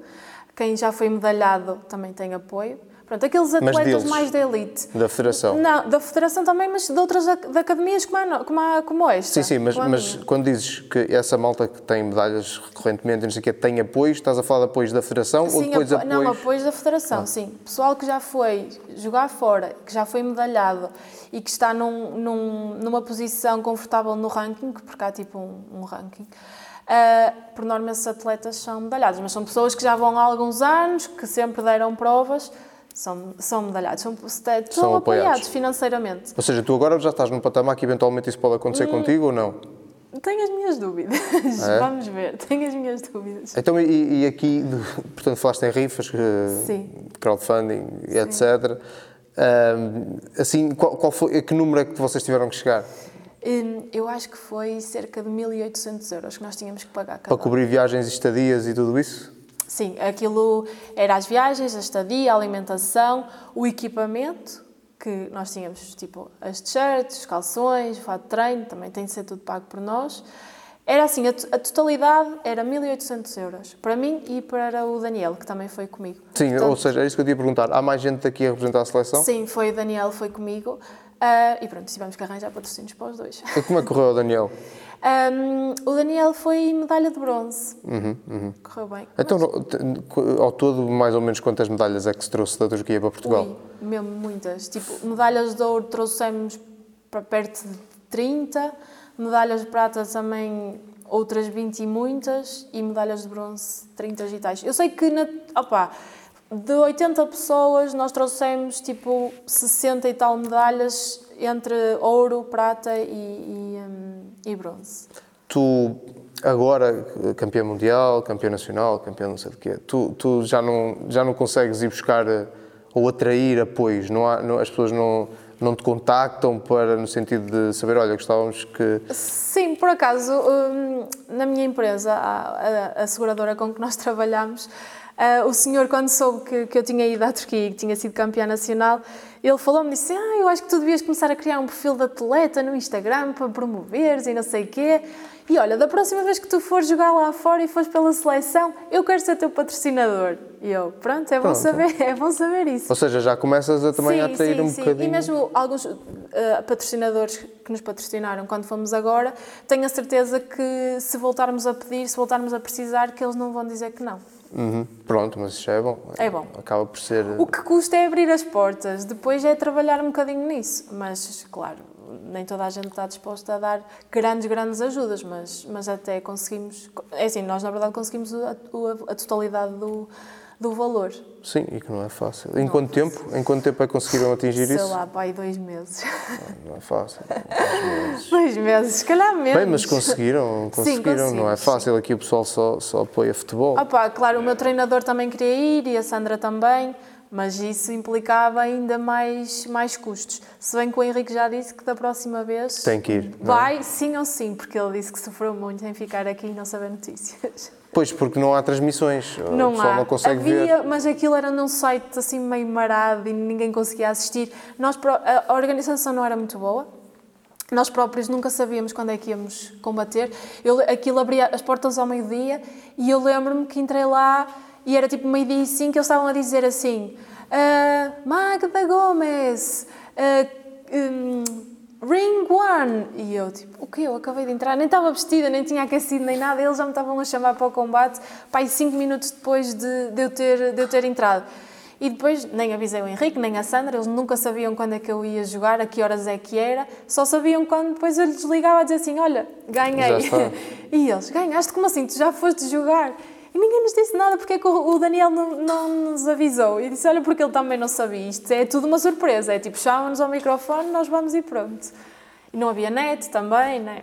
Quem já foi medalhado também tem apoio. Pronto, aqueles Mas atletas deles? mais da elite. Da Federação. Não, da Federação também, mas de outras de academias como, a, como, a, como esta. Sim, sim, mas, mas quando dizes que essa malta que tem medalhas recorrentemente, não sei o quê, tem apoio, estás a falar de apoios da Federação ou Sim, depois apo- apoios... não, apoios da Federação, sim. Pessoal que já foi jogar fora, que já foi medalhado e que está num, num- numa posição confortável no ranking, porque há tipo um, um ranking, ah, por norma esses atletas são medalhados, mas são pessoas que já vão há alguns anos, que sempre deram provas, são, são medalhados, são, são São apoiados apoiados. financeiramente. Ou seja, tu agora já estás num patamar que eventualmente isso pode acontecer Hum. contigo ou não? Tenho as minhas dúvidas, É? vamos ver, tenho as minhas dúvidas. Então, e, e aqui, portanto, falaste em rifas, eh, Sim. crowdfunding, e etc. Ahm, assim, qual, qual foi, a que número é que vocês tiveram que chegar? Hum, Eu acho que foi cerca de 1.800 euros que nós tínhamos que pagar Para cobrir viagens e estadias e tudo isso? Sim, aquilo era as viagens, a estadia, a alimentação, o equipamento, que nós tínhamos tipo as t-shirts, os calções, o fato de treino, também tem de ser tudo pago por nós. Era assim, a, a totalidade era 1.800 euros, para mim e para o Daniel, que também foi comigo. Sim, Portanto, ou seja, é isso que eu te ia perguntar. Há mais gente aqui a representar a seleção? Sim, foi o Daniel, foi comigo. Ah, e pronto, tivemos que arranjar patrocínios para os dois. E como é que correu o Daniel? Um, o Daniel foi medalha de bronze. Uhum, Correu bem. Então, no- ao todo, mais ou menos quantas medalhas é que se trouxe da Turquia para Portugal? Ui, mesmo muitas. Tipo, medalhas de ouro trouxemos para perto de 30, medalhas de prata também outras 20 e muitas, e medalhas de bronze 30 e tais. Eu sei que, na, opa, de 80 pessoas, nós trouxemos tipo 60 e tal medalhas entre ouro, prata e, e, hum, e bronze. Tu, agora, campeão mundial, campeão nacional, campeão não sei de quê, tu, tu já, não, já não consegues ir buscar eh, ou atrair apoios? Não há, não- as pessoas não, não te contactam para, no sentido de saber, olha, gostávamos que... Sim, por acaso, hum, na minha empresa, a, a, a seguradora com que nós trabalhamos, ah, o senhor, quando soube que, que eu tinha ido à Turquia e que tinha sido campeã nacional, ele falou-me disse: Ah, eu acho que tu devias começar a criar um perfil de atleta no Instagram para promoveres e não sei o quê. E olha, da próxima vez que tu fores jogar lá fora e fores pela seleção, eu quero ser teu patrocinador. E eu, pronto, é bom, Pronto. saber, é bom saber isso. Ou seja, já começas a também a atrair um sim. bocadinho... E mesmo alguns eh, patrocinadores que nos patrocinaram quando fomos agora, tenho a certeza que se voltarmos a pedir, se voltarmos a precisar, que eles não vão dizer que não. Uhum, Pronto, mas isso é bom. É bom. Acaba por ser... O que custa é abrir as portas, depois é trabalhar um bocadinho nisso. Mas, claro, nem toda a gente está disposta a dar grandes, grandes ajudas, mas, mas até conseguimos. É assim, nós na verdade conseguimos a, a- a totalidade do, do valor. Sim, e que não é fácil. Em quanto tempo? Em quanto tempo é que conseguiram atingir Sei isso? lá, pai, dois meses. Não é fácil. Às vezes. dois meses, se calhar menos. Bem, mas conseguiram, conseguiram, não é fácil. Aqui o pessoal só, só apoia futebol. Ah pá, claro, o meu treinador também queria ir e a Sandra também, mas isso implicava ainda mais, mais custos. Se bem que o Henrique já disse que da próxima vez Tem que ir, não é? vai sim ou sim, porque ele disse que sofreu muito em ficar aqui e não saber notícias. Pois, porque não há transmissões. o Não pessoal há. não consegue Havia, ver. mas aquilo era num site assim meio marado e ninguém conseguia assistir. Nós, a organização não era muito boa. Nós próprios nunca sabíamos quando é que íamos combater. Eu, aquilo abria as portas ao meio-dia e eu lembro-me que entrei lá e era tipo meio-dia e cinco que eles estavam a dizer assim "Ah, Magda Gomes, ah, hum, Ring One! E eu, tipo, o quê? Eu acabei de entrar, nem estava vestida, nem tinha aquecido, nem nada, eles já me estavam a chamar para o combate, pai, cinco minutos depois de, de, eu ter, de eu ter entrado. E depois nem avisei o Henrique, nem a Sandra, eles nunca sabiam quando é que eu ia jogar, a que horas é que era, só sabiam quando depois eu lhes ligava a dizer assim: Olha, ganhei. E eles: Ganhaste? Como assim? Tu já foste jogar? E ninguém nos disse nada, porque é que o Daniel não, não nos avisou? E disse: Olha, porque ele também não sabia. Isto é tudo uma surpresa. É tipo, chamam-nos ao microfone, nós vamos e pronto. E não havia net também, né?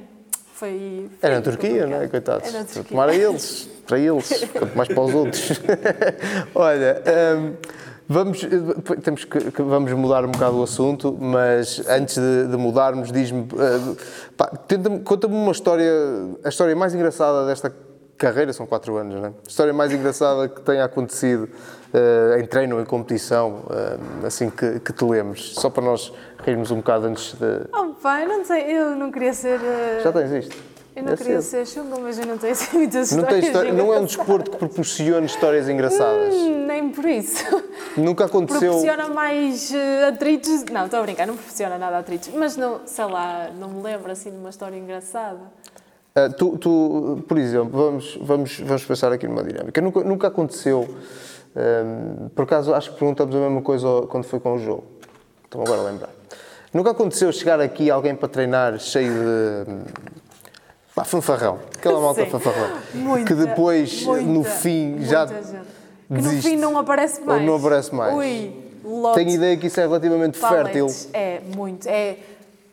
Foi. foi Era na Turquia, não é? Coitados. Era na Turquia. Tomara eles, para eles, quanto mais para os outros. Olha, hum, vamos, eh, temos que, vamos mudar um bocado o assunto, mas antes de, de mudarmos, diz-me, tenta-me- conta-me uma história, a história mais engraçada desta carreira, são quatro anos, não é? A história mais engraçada que tenha acontecido eh, em treino ou em competição, eh, assim que, que te lembres, só para nós rirmos um bocado antes de... Oh, pai, não sei, eu não queria ser. eh, Já tens isto? Eu não É queria cedo. ser chunga, mas eu não tenho assim muitas Não, histórias. história, não é um desporto que proporcione histórias engraçadas. Hum, Nem por isso. Nunca aconteceu. Proporciona mais eh, atritos. Não, estou a brincar, não proporciona nada atritos. Mas não, sei lá, não me lembro assim de uma história engraçada. Ah, tu, tu, por exemplo, vamos, vamos, vamos pensar aqui numa dinâmica. Nunca, nunca aconteceu. hum, por acaso, acho que perguntamos a mesma coisa quando foi com o jogo. Estou agora a lembrar. Nunca aconteceu chegar aqui alguém para treinar cheio de. hum, Pá, fanfarrão. Aquela malta Sim. fanfarrão. Muita, que depois, muita, no fim, já. gente. Que no fim não aparece Ou mais. não aparece mais. Ui, lote Tenho ideia que isso é relativamente fértil. É, muito. É,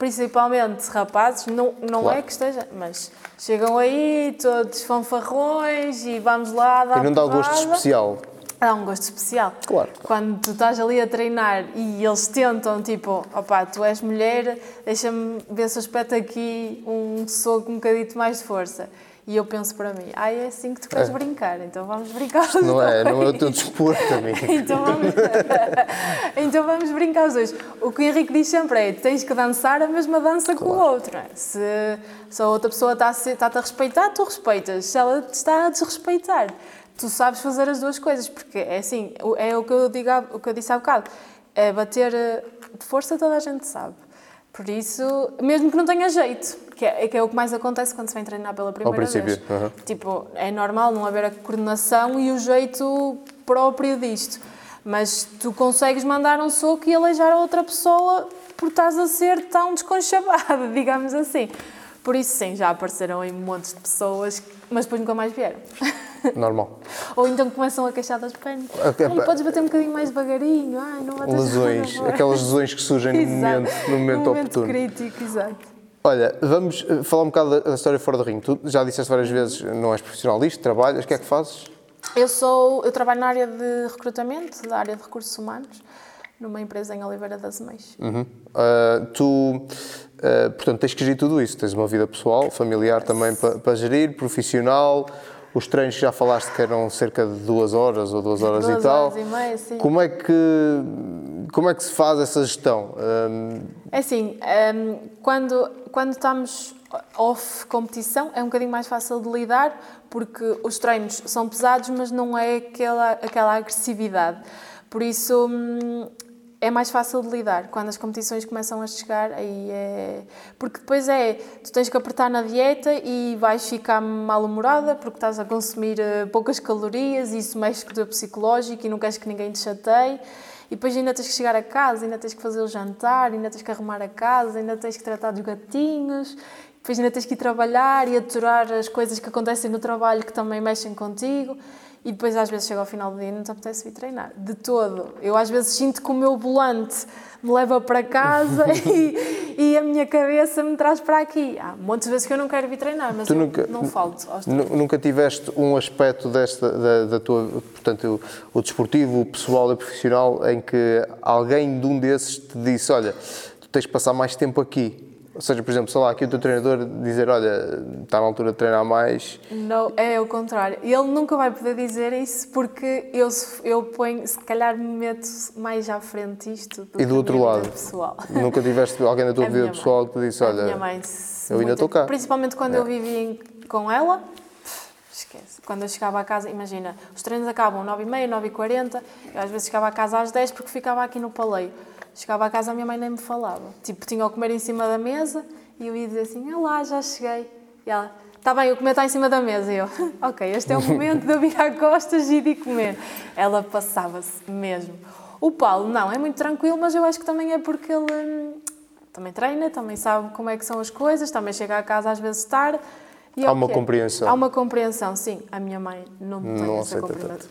principalmente rapazes, não, não Claro. é que esteja, mas chegam aí todos fanfarrões e vamos lá dar E não dá o gosto especial. Dá um gosto especial. Claro. Quando tu estás ali a treinar e eles tentam, tipo, opá, tu és mulher, deixa-me ver se eu espeto aqui um soco um bocadito mais de força. E eu penso para mim, ah, é assim que tu queres É. brincar, então vamos brincar os Não é, não é o dois." teu desporto, amigo. Então vamos, então vamos brincar os dois. O que o Henrique diz sempre é: tens que dançar a mesma dança que o outro. é? Se, se a outra pessoa está a, está-te a respeitar, tu respeitas. Se ela te está a desrespeitar, tu sabes fazer as duas coisas. Porque é assim: é o que eu, digo, o que eu disse há bocado. É bater eh, de força, toda a gente sabe. Por isso, mesmo que não tenha jeito, que é, que é o que mais acontece quando se vem treinar pela primeira princípio, vez. aham. Tipo, é normal não haver a coordenação e o jeito próprio disto. Mas tu consegues mandar um soco e aleijar a outra pessoa por estás a ser tão desconchavada, digamos assim. Por isso, sim, já apareceram aí montes de pessoas, mas depois nunca mais vieram. Normal. Ou então começam a queixar das pernas. Ok, Ai, podes bater um bocadinho mais devagarinho. Ai, não bates Lesões, agora." aquelas lesões que surgem no momento, no momento No momento oportuno. crítico, exato. Olha, vamos eh, falar um bocado da, da história fora do ringue. Tu já disseste várias vezes, não és profissional disto, trabalhas, o que é que fazes? Eu sou, eu trabalho na área de recrutamento, da área de recursos humanos, numa empresa em Oliveira das Meias. Uhum. Ah, tu, ah, portanto, tens que gerir tudo isso. Tens uma vida pessoal, familiar também para, para gerir, profissional. Os treinos que já falaste que eram cerca de duas horas ou duas horas Duas e tal. horas e meia, sim. Como é que como é que se faz essa gestão? Ah, É assim, hum, quando, quando estamos off competição é um bocadinho mais fácil de lidar porque os treinos são pesados, mas não é aquela, aquela agressividade. Por isso hum, é mais fácil de lidar. Quando as competições começam a chegar, aí é. Porque depois é. Tu tens que apertar na dieta e vais ficar mal-humorada porque estás a consumir eh, poucas calorias e isso mexe com o teu psicológico e não queres que ninguém te chateie. E depois ainda tens que chegar a casa, ainda tens que fazer o jantar, ainda tens que arrumar a casa, ainda tens que tratar dos gatinhos, depois ainda tens que ir trabalhar e aturar as coisas que acontecem no trabalho que também mexem contigo. E depois às vezes chega ao final do dia e não te apetece vir treinar. De todo. Eu às vezes sinto que o meu volante me leva para casa e, e a minha cabeça me traz para aqui. Há muitas vezes que eu não quero vir treinar, mas nunca- não falto Nunca tiveste um aspecto desta, da, da tua, portanto, o, o desportivo, o pessoal e o profissional, em que alguém de um desses te disse: Olha, tu tens de passar mais tempo aqui. Ou seja, por exemplo, sei lá, aqui o teu treinador dizer: Olha, está na altura de treinar mais. Não, é o contrário. Ele nunca vai poder dizer isso porque eu, eu ponho, se calhar me meto mais à frente isto do E do outro lado? pessoal. Nunca tiveste alguém da tua A vida pessoal que te disse: A Olha, minha mãe, eu ainda estou cá. Principalmente quando É. eu vivia em- com ela, esquece. Quando eu chegava a casa, imagina, os treinos acabam 9h30, 9h40, eu às vezes chegava a casa às 10 porque ficava aqui no paleio. Chegava a casa, a minha mãe nem me falava. Tipo, tinha o comer em cima da mesa e eu ia dizer assim: Olá, já cheguei. E ela, está bem, o comer está em cima da mesa. E eu, ok, este é o momento de eu virar costas e de comer. Ela passava-se mesmo. O Paulo, não, é muito tranquilo, mas eu acho que também é porque ele hum, também treina, também sabe como é que são as coisas, também chega a casa às vezes tarde. E é Há uma que é. compreensão. Há uma compreensão, sim. A minha mãe não tem Não essa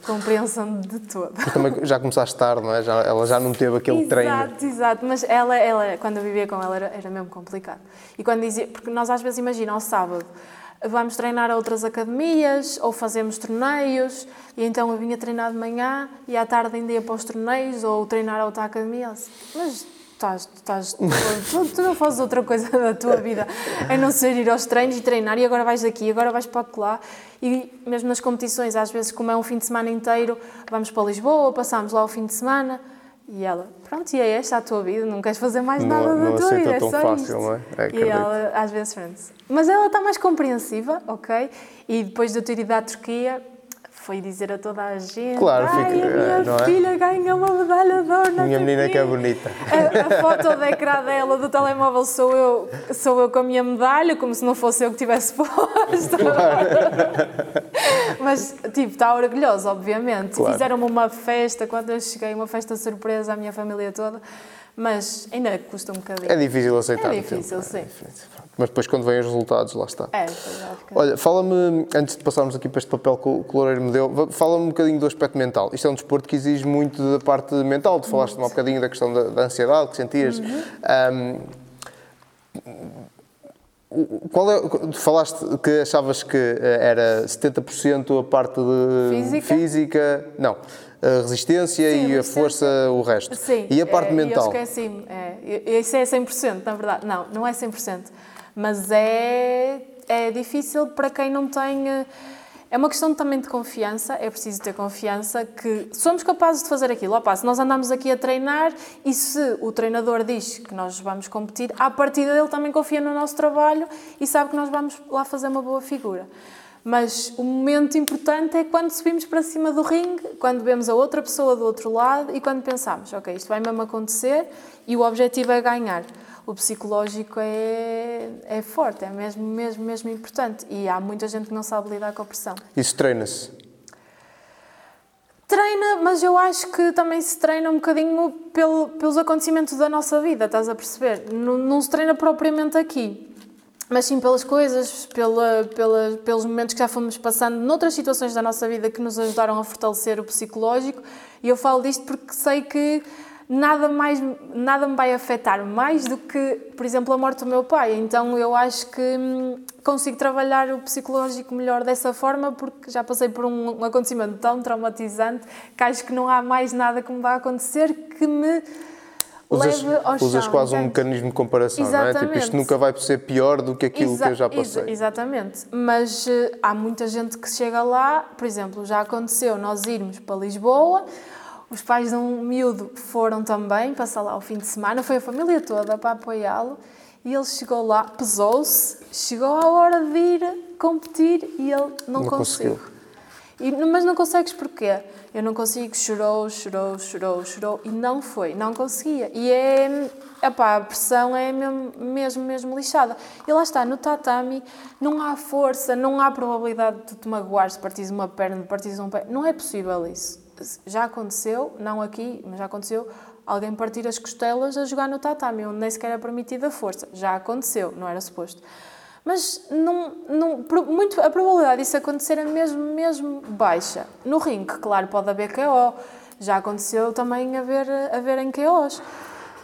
compreensão de todo. Também já começaste tarde, não é? Já, ela já não teve aquele treino. Exato, exato. Mas ela, ela, quando eu vivia com ela, era, era mesmo complicado. E quando dizia, porque nós às vezes, imagina, ao sábado, vamos treinar a outras academias ou fazemos torneios, e então eu vinha treinar de manhã e à tarde ainda ia para os torneios ou treinar a outra academia. Mas estás, estás, tu, tu não fazes outra coisa da tua vida a não ser ir aos treinos e treinar e agora vais aqui, agora vais para lá. E mesmo nas competições, às vezes, como é um fim de semana inteiro, vamos para Lisboa, passamos lá o fim de semana. E ela, pronto, e é esta a tua vida, não queres fazer mais Não- nada não da tua aceita vida, é tão só fácil, isto. não é? É, e ela, às vezes, pronto. Mas ela está mais compreensiva, ok? E depois de eu ter ido à Turquia, foi dizer a toda a gente: Claro, Ai, fica- a minha não é? filha ganhou uma medalha de ouro Minha menina que é Turquia." bonita. A, a foto da ecrã dela do telemóvel sou eu, sou eu com a minha medalha, como se não fosse eu que tivesse posto. Mas, tipo, está orgulhosa, obviamente. Claro. Fizeram-me uma festa quando eu cheguei, uma festa surpresa à minha família toda, mas ainda custa um bocadinho. É difícil aceitar. É difícil, sim. é difícil. Mas depois, quando vêm os resultados, lá está. É, é, Olha, fala-me, antes de passarmos aqui para este papel que o Loureiro me deu, fala-me um bocadinho do aspecto mental. Isto é um desporto que exige muito da parte mental. Tu falaste um bocadinho da questão da, da ansiedade que sentias. Uhum. O- qual é, falaste que achavas que eh, era 70% a parte de Física? física, não, a resistência Sim, e a resistência. força o resto. Sim. e a parte é, mental? Eu esqueci-me. É, isso é 100%, na verdade. Não, não é 100%. Mas é, é difícil para quem não tem... eh, É uma questão também de confiança, é preciso ter confiança que somos capazes de fazer aquilo. Opa, se nós andamos aqui a treinar e se o treinador diz que nós vamos competir, à partida ele também confia no nosso trabalho e sabe que nós vamos lá fazer uma boa figura. Mas o momento importante é quando subimos para cima do ringue, quando vemos a outra pessoa do outro lado e quando pensamos, ok, isto vai mesmo acontecer e o objetivo é ganhar. O psicológico é, é forte, é mesmo, mesmo, mesmo importante. E há muita gente que não sabe lidar com a pressão. Isso treina-se? Treina, mas eu acho que também se treina um bocadinho pelo, pelos acontecimentos da nossa vida, estás a perceber? Não, não se treina propriamente aqui, mas sim pelas coisas, pela, pela, pelos momentos que já fomos passando noutras situações da nossa vida que nos ajudaram a fortalecer o psicológico. E eu falo disto porque sei que nada, mais, nada me vai afetar mais do que, por exemplo, a morte do meu pai. Então eu acho que hum, consigo trabalhar o psicológico melhor dessa forma porque já passei por um, um acontecimento tão traumatizante que acho que não há mais nada que me vá acontecer que me usas, usas chão, quase um mecanismo de comparação, não é? Tipo, Exatamente. isto nunca vai ser pior do que aquilo Exa- que eu já passei. exatamente. Mas eh, há muita gente que chega lá, por exemplo, já aconteceu nós irmos para Lisboa, os pais de um miúdo foram também passar lá o fim de semana, foi a família toda para apoiá-lo e ele chegou lá, pesou-se, chegou à hora de ir competir e ele não, Não conseguiu. E, mas não consegues porquê? Eu não consigo, chorou, chorou, chorou, chorou e não foi, não conseguia. E é, epá, a pressão é mesmo, mesmo, mesmo lixada. E lá está, no tatami não há força, não há probabilidade de te magoares, de partires uma perna, de partires um pé. Não é possível isso. Já aconteceu, não aqui, mas já aconteceu, alguém partir as costelas a jogar no tatami, onde nem sequer é permitida a força. Já aconteceu, não era suposto. Mas não, muito, a probabilidade disso acontecer é mesmo, mesmo baixa. No ringue, claro, pode haver KO. Já aconteceu também haver, haverem KOs.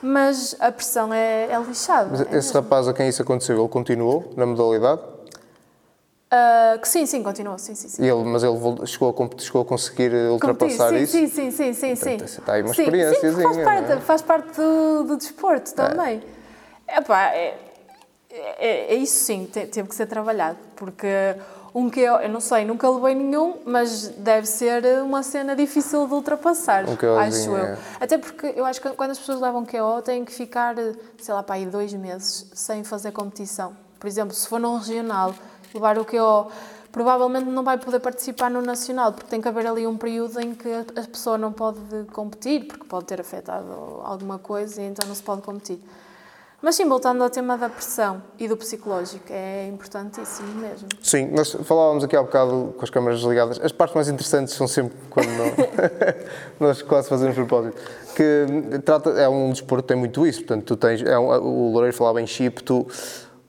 Mas a pressão é, é lixada. Mas é esse mesmo. rapaz a quem isso aconteceu, ele continuou na modalidade? Ah, que sim, sim, continua. Sim, sim, sim. Ele, mas ele chegou a, chegou a conseguir ultrapassar Competir, isso? sim, sim, sim, sim, sim. Portanto, está aí uma Sim, Sim, experiênciazinha, faz parte, não é? faz parte do, do desporto também. Epá, é, é, é isso sim, te- teve que ser trabalhado, porque um que eu, eu não sei, nunca levei nenhum, mas deve ser uma cena difícil de ultrapassar, Um acho eu. é. Até porque eu acho que quando as pessoas levam KO têm que ficar, sei lá, para aí dois meses sem fazer competição. Por exemplo, se for num regional, o KO, provavelmente não vai poder participar no nacional, porque tem que haver ali um período em que a a pessoa não pode competir, porque pode ter afetado alguma coisa e então não se pode competir. Mas sim, voltando ao tema da pressão e do psicológico, é importantíssimo mesmo. Sim, nós falávamos aqui há bocado com as câmaras desligadas. As partes mais interessantes são sempre quando não- nós quase fazemos propósito. Que trata, é um desporto que tem muito isso. Portanto, tu tens. É um, o Loureiro falava em chip, tu.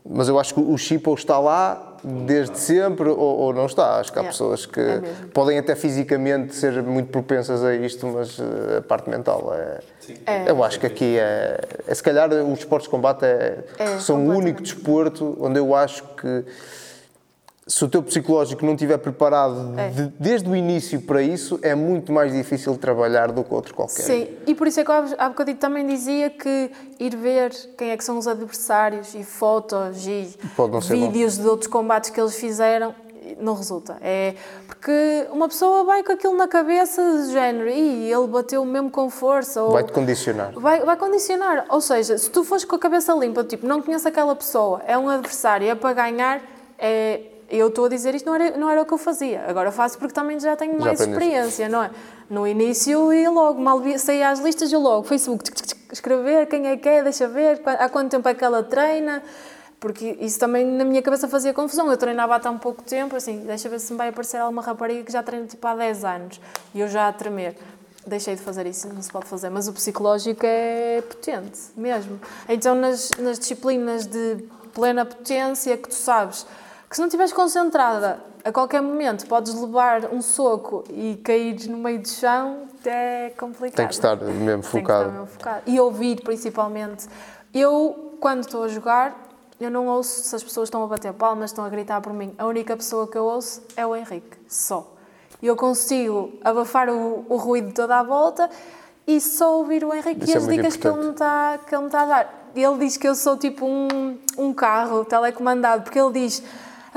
Mas eu acho que o chip ou está lá desde sempre ou, ou não está. Acho que há pessoas que é podem até fisicamente ser muito propensas a isto, mas eh, a parte mental é. É. Eu acho que aqui é, é. Se calhar os esportes de combate é, É, são o único desporto onde eu acho que se o teu psicológico não estiver preparado É. de- desde o início para isso, é muito mais difícil trabalhar do que outro qualquer. Sim, e por isso é que eu há bocadinho também dizia que ir ver quem é que são os adversários e fotos e ser bom. vídeos de outros combates que eles fizeram não resulta. É porque uma pessoa vai com aquilo na cabeça de género e ele bateu mesmo com força ou Vai-te condicionar. Vai, vai condicionar. Ou seja, se tu fores com a cabeça limpa, tipo, não conheço aquela pessoa, é um adversário, é para ganhar, é, eu estou a dizer isto, não era, não era o que eu fazia. Agora faço porque também já tenho mais aprendeste. experiência, não é? No início ia logo, mal saía às listas, eu logo, Facebook, tic, tic, tic, escrever quem é que é, deixa ver, há quanto tempo é que ela treina, porque isso também na minha cabeça fazia confusão. Eu treinava há tão pouco tempo, assim, deixa ver se me vai aparecer alguma rapariga que já treina tipo há 10 anos e eu já a tremer. Deixei de fazer isso, não se pode fazer, mas o psicológico é potente, mesmo. Então, nas, nas disciplinas de plena potência, que tu sabes que se não estiveres concentrada, a qualquer momento podes levar um soco e cair no meio do chão, é complicado. Tem que estar mesmo que estar focado. mesmo focado. E ouvir, principalmente. Eu, quando estou a jogar, eu não ouço se as pessoas estão a bater palmas, estão a gritar por mim. A única pessoa que eu ouço é o Henrique, só. E eu consigo abafar o, o ruído toda à volta e só ouvir o Henrique Isso e é as muito dicas que ele, me está, que ele me está a dar. Ele diz que eu sou tipo um, um carro telecomandado, porque ele diz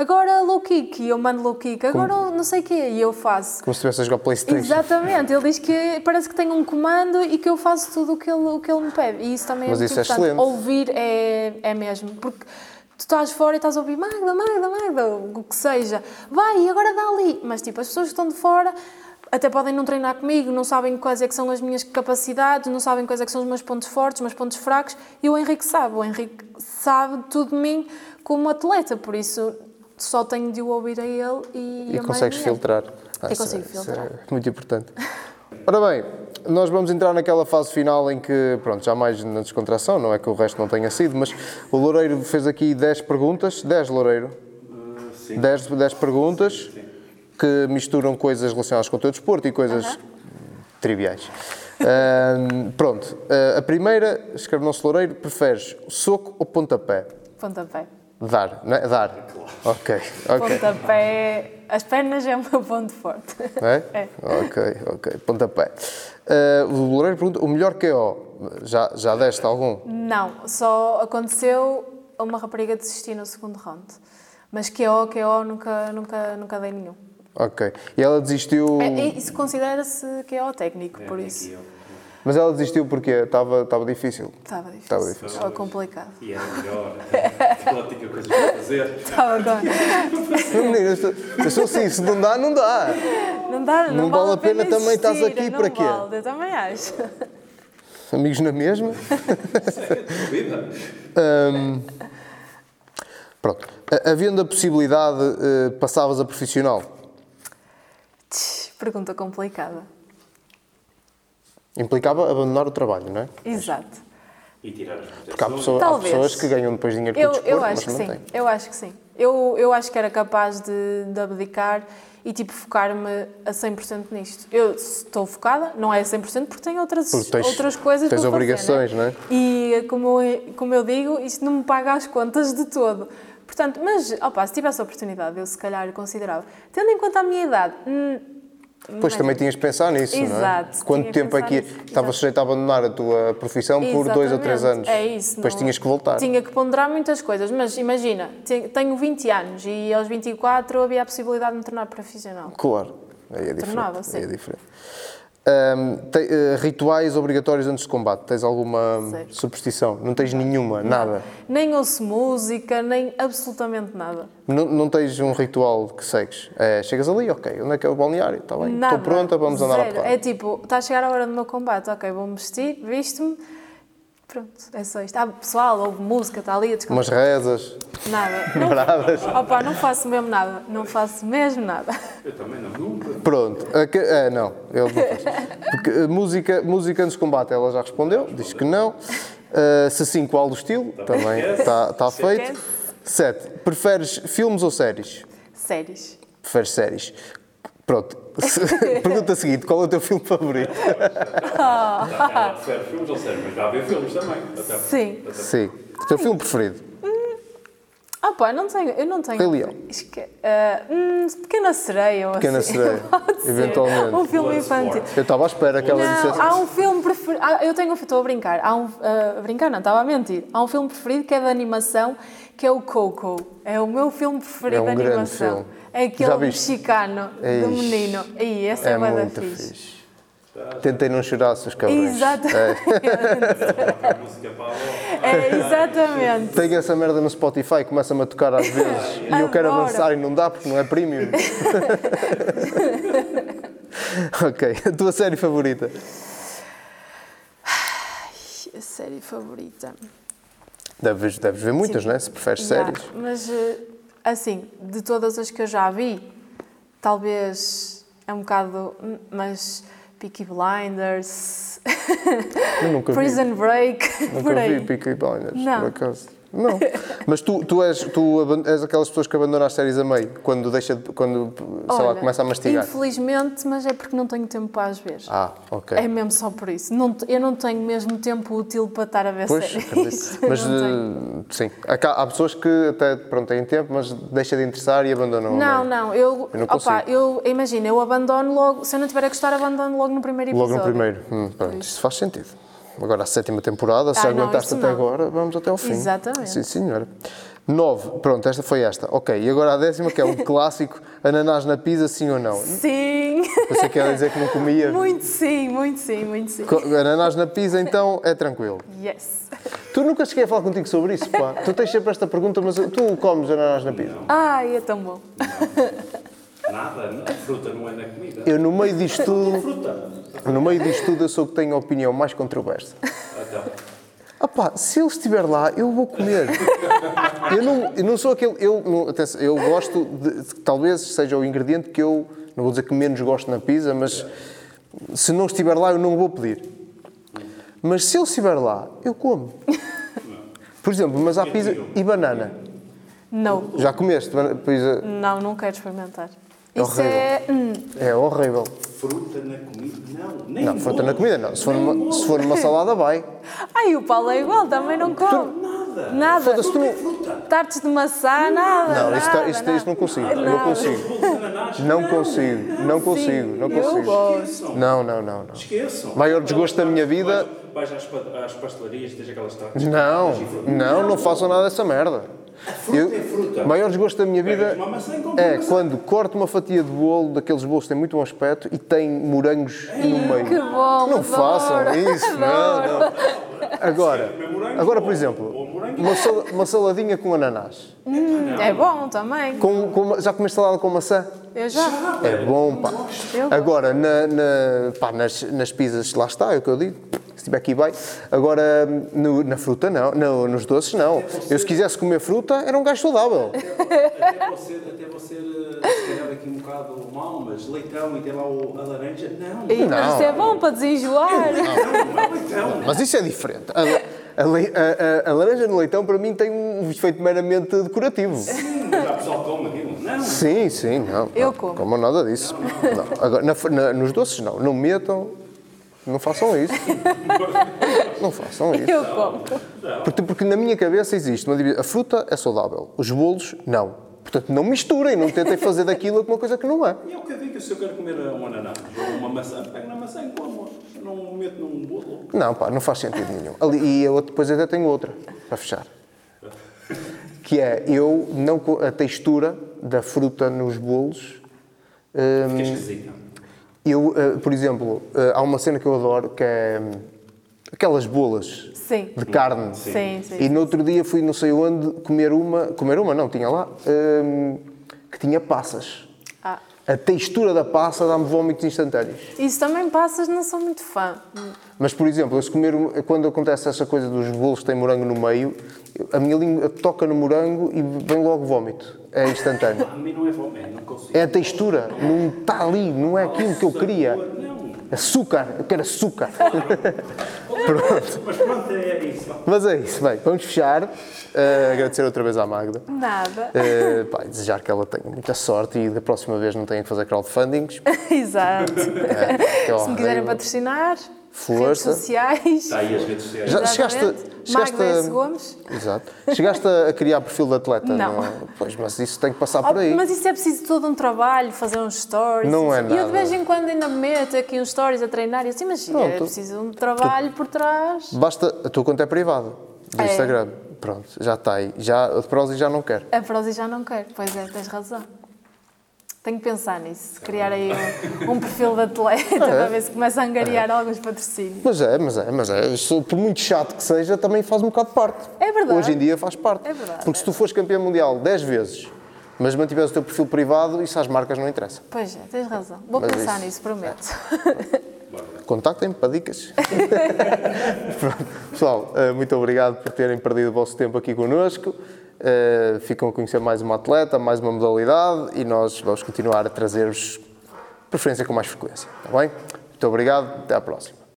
agora low kick e eu mando low kick, agora não sei o quê e eu faço. Como se estivesse a jogar Playstation. Exatamente, ele diz que parece que tem um comando e que eu faço tudo o que ele, o que ele me pede. E isso também Mas é isso muito é importante. excelente. Ouvir é, é mesmo. Porque tu estás fora e estás a ouvir Magda, Magda, Magda, o que seja. Vai, agora dá ali. Mas tipo, as pessoas que estão de fora até podem não treinar comigo, não sabem quais é que são as minhas capacidades, não sabem quais é que são os meus pontos fortes, os meus pontos fracos, e o Henrique sabe, o Henrique sabe tudo de mim como atleta, por isso só tenho de o ouvir a ele e, E a consegues filtrar. Ah, isso consigo é- isso filtrar. é muito importante. Ora bem, nós vamos entrar naquela fase final em que, pronto, já mais na descontração, não é que o resto não tenha sido, mas o Loureiro fez aqui 10 perguntas, 10 Loureiro, Uh, sim. 10, 10 perguntas que misturam coisas relacionadas com o teu desporto e coisas triviais. Ahm, pronto, ah, a primeira, escreve-se Loureiro, preferes soco ou pontapé? Pontapé. Dar, não é? Dar. Ok, ok. Pontapé, as pernas é o meu ponto forte. É? É. Ok, ok. Pontapé. Ah, o Loureiro pergunta, o melhor KO? Já, já deste algum? Não, só aconteceu a uma rapariga desistir no segundo round. Mas QO, QO, nunca, nunca, nunca dei nenhum. Ok. E ela desistiu... É, é- isso considera-se QO técnico, por É, isso. Mas ela desistiu porque estava, estava difícil. Estava difícil. Estava difícil. Estava complicado. E era melhor. Ela tinha coisas para fazer. Estava menina, eu sou, assim, se não dá, não dá. Não dá, não, Não vale a pena também estás aqui não para quê? Vale, eu também acho. Amigos na mesma. Vida. Hum, pronto. A- Havendo a possibilidade, eh, passavas a profissional? Pergunta complicada. Implicava abandonar o trabalho, não é? Exato. E tirar as Porque há, proteções. pessoa- há pessoas que ganham depois dinheiro com Eu, o desporto, eu acho mas que não sim. Eu acho que sim. Eu, eu acho que era capaz de, de abdicar e tipo focar-me a 100% nisto. Eu estou focada, não é 100% porque tenho outras, Porque tens- outras coisas tens para fazer, obrigações, né? não é? E como eu, como eu digo, isto não me paga as contas de todo. Portanto, mas, opa, se tivesse a oportunidade, eu se calhar considerava. Tendo em conta a minha idade, hum, Mas- também tinhas de pensar nisso, não é? Exato, Quanto tempo é que nisso, estavas exato. sujeito a abandonar a tua profissão por dois ou três anos? Exatamente, É isso. Depois não- tinhas que voltar. Tinha que ponderar muitas coisas, mas imagina, te- tenho 20 anos e aos 24 havia a possibilidade de me tornar profissional. Claro, aí é diferente. Tornava, sim. aí é diferente. Ahm, te- eh, rituais obrigatórios antes de combate, tens alguma Zero. superstição? Não tens nenhuma, nada? Nem ouço música, nem absolutamente nada. Não, não tens um ritual que segues? É, chegas ali, ok, onde é que é o balneário? Está bem, estou pronta, vamos andar à Zero. porrada. É tipo, está a chegar a hora do meu combate, ok, vou-me vestir, visto-me, pronto, é só isto. Ah, pessoal, ouve música, está ali a descansar. Umas rezas, Nada. Não, opa, não faço mesmo nada. Não faço mesmo nada. Eu também não, nunca. Pronto, é, não, ele não eh, música, música antes de combate, ela já respondeu, diz que não. Ah, se sim, qual do estilo? Também está está feito. Sete, preferes filmes ou séries? Séries. Preferes séries? Pronto. Pergunta seguinte: qual é o teu filme favorito? Ela prefere filmes ou séries, mas já vê filmes também. Até, Sim. até- Sim. O teu filme preferido? Ah, pá, não tenho, eu não tenho. Rei Leão. Esque... ah, hum, pequena sereia ou Pequena assim. Sereia, Pode ser. eventualmente. Um filme infantil. Eu estava à espera que ela Não, dissesse. há um filme preferido. Ah, eu tenho, estou a brincar. Há um, ah, a brincar, não, estava a mentir. Há um filme preferido que é de animação, que é o Coco. É o meu filme preferido É um de grande animação. filme. É aquele Já viste? mexicano do menino. E esse é, É bué da muito fixe. fixe. Tentei não chorar, seus cabrões. Exatamente. avó. É, exatamente. Tenho essa merda no Spotify, começa-me a tocar às vezes e eu quero avançar e não dá porque não é premium. ok, a tua série favorita? A série favorita. Deves, deves ver muitas, Sim. não é? Se preferes Já, séries. Mas, eh, assim, de todas as que eu já vi, talvez é um bocado. Mas. Peaky Blinders. Eu nunca vi. Prison Break. por Nunca aí. vi Peaky Blinders, Não. por acaso. Não. Mas tu, tu, és, tu és aquelas pessoas que abandonam as séries a meio, quando deixa, de- quando, sei lá, Olha, começa a mastigar. Infelizmente, mas é porque não tenho tempo para as ver. Ah, ok. É mesmo só por isso. Não, eu não tenho mesmo tempo útil para estar a ver Pois, séries. Mas, eh, sim. Há, há pessoas que até, pronto, têm tempo, mas deixa de interessar e abandonam Não, não, eu, Eu não opa, eu imagina, eu abandono logo, se eu não tiver a gostar, abandono logo no primeiro Logo episódio. no primeiro. Hum, pronto, isso faz sentido. Agora a sétima temporada, se Ah, não, aguentaste até agora, vamos até ao fim. Exatamente. Sim, senhora. Nove. Pronto, esta foi esta. Ok, e agora a décima, que é um clássico, ananás na pizza, sim ou não? Sim, Você quer dizer que não comia? muito sim, muito sim, muito sim. Ananás na pizza, então, é tranquilo. Yes. Tu nunca cheguei a falar contigo sobre isso, pá. Tu tens sempre esta pergunta, mas tu comes ananás na pizza? Ai, é tão bom. Nada, a fruta não é na comida. Eu, no meio disto tudo, Fruta. no meio disto tudo, eu sou o que tenho a opinião mais controversa. Então, Ah pá, se ele estiver lá, eu vou comer. Eu não, eu não sou aquele. Eu, não, atenção, eu gosto de. Talvez seja o ingrediente que eu. Não vou dizer que menos gosto na pizza, mas se não estiver lá, eu não vou pedir. Mas se ele estiver lá, eu como. Por exemplo, mas há pizza e banana. Não. Já comeste pizza? Não, não quero experimentar. É Isso é. hum, É horrível. fruta na comida? Não, nem Não, fruta na comida não. Se for um numa, se for numa salada, vai. Ai, o Paulo é igual, também não come. Nada. Nada. Foda-se, tu não. Tartes de maçã, nada. Não, isto, nada, isto, nada. isto não consigo. Não Nada. consigo. De ananás? Não consigo. Não consigo. Não consigo. Não, não, não, não. Esqueçam. Maior desgosto da minha vida- Vais, às pastelarias, tens aquelas tartes. Não, não, não façam nada dessa merda. Fruta é fruta. O maior desgosto da minha vida é quando corto uma fatia de bolo, daqueles bolos que têm muito bom aspecto e tem morangos no meio. Que bom, Não adoro. façam isso, não, não. Agora, agora ou- por exemplo, morango. uma, sal- uma saladinha com ananás. É bom também. Com, com- já comeste salada com maçã? Eu já. É bom, pá. Agora, na, na- pá, nas, nas pizzas, lá está, é o que eu digo. Se estiver aqui, vai. Agora, no- na fruta, não. No- nos doces, não. Eu, se quisesse comer fruta, era um gajo saudável. Até vou ser, até eh, se calhar aqui um bocado mal, mas leitão e ter lá o, a laranja, não. E, mas Não. isso é bom para desenjoar. Não, não é leitão. Mas isso é diferente. A, a a- a- a laranja no leitão, para mim, tem um efeito meramente decorativo. Mas há pessoal come aquilo. Não. Sim, sim, não. Eu não, como. Como nada disso. Não. Agora, na na- nos doces, não. Não metam. Não façam isso. Não façam isso. Eu como. Porque, porque na minha cabeça existe uma divisão. A fruta é saudável, os bolos, não. Portanto, não misturem, não tentem fazer daquilo uma coisa que não é. E é o que eu digo, se eu quero comer um ananás ou uma maçã, pego na maçã e como. Não meto num bolo. Não, pá, não faz sentido nenhum. Ali, e eu depois até tenho outra, para fechar. Que é, eu não... A textura da fruta nos bolos... hum, Fica eu, eh, por exemplo, eh, há uma cena que eu adoro, que é hum, aquelas bolas Sim. de carne. Sim, sim. E no outro dia fui não sei onde comer uma... Comer uma, não, tinha lá... hum, que tinha passas. A textura da passa dá-me vómitos instantâneos. isso também passas, não sou muito fã. Mas, por exemplo, eu se comer, quando acontece essa coisa dos bolos que têm morango no meio, a minha língua toca no morango e vem logo vómito. É instantâneo. A mim não é não consigo. É a textura, não está ali, não é aquilo que eu queria. Açúcar, eu quero açúcar. Mas pronto, é isso. Mas é isso, bem, vamos fechar. Eh, agradecer outra vez à Magda. Nada. Eh, pá, e desejar que ela tenha muita sorte e da próxima vez não tenha que fazer crowdfundings. Exato. É, que é Se me quiserem patrocinar, Força. redes sociais. Está aí as redes sociais. Já chegaste, chegaste Magda S. a, Gomes. Exato. Chegaste a criar perfil de atleta? Não. Pois, mas isso tem que passar Oh, por aí. mas isso é preciso todo um trabalho, fazer uns stories. Não é E eu de nada. vez em quando ainda me meto aqui uns stories a treinar e assim, mas é Pronto. preciso um trabalho por trás. Basta, a tua conta é privada do É. Instagram. Pronto, já está aí. Já, a de Prozzi já não quer. A prosa já não quero. Pois é, tens razão. Tenho que pensar nisso, criar aí um, um perfil de atleta para ver se começa a angariar alguns patrocínios. Mas é, mas é, mas é. Isso, por muito chato que seja, também faz um bocado de parte. É verdade. Hoje em dia faz parte. É verdade. Porque se tu fores campeão mundial 10 vezes, mas mantiveres o teu perfil privado, isso às marcas não interessa. Pois é, tens razão. Vou Mas pensar isso- nisso, prometo. Contactem-me para dicas. Pronto. Pessoal, eh, muito obrigado por terem perdido o vosso tempo aqui connosco. Eh, Ficam a conhecer mais uma atleta, mais uma modalidade e nós vamos continuar a trazer-vos preferência com mais frequência. Está bem? Muito obrigado, até à próxima.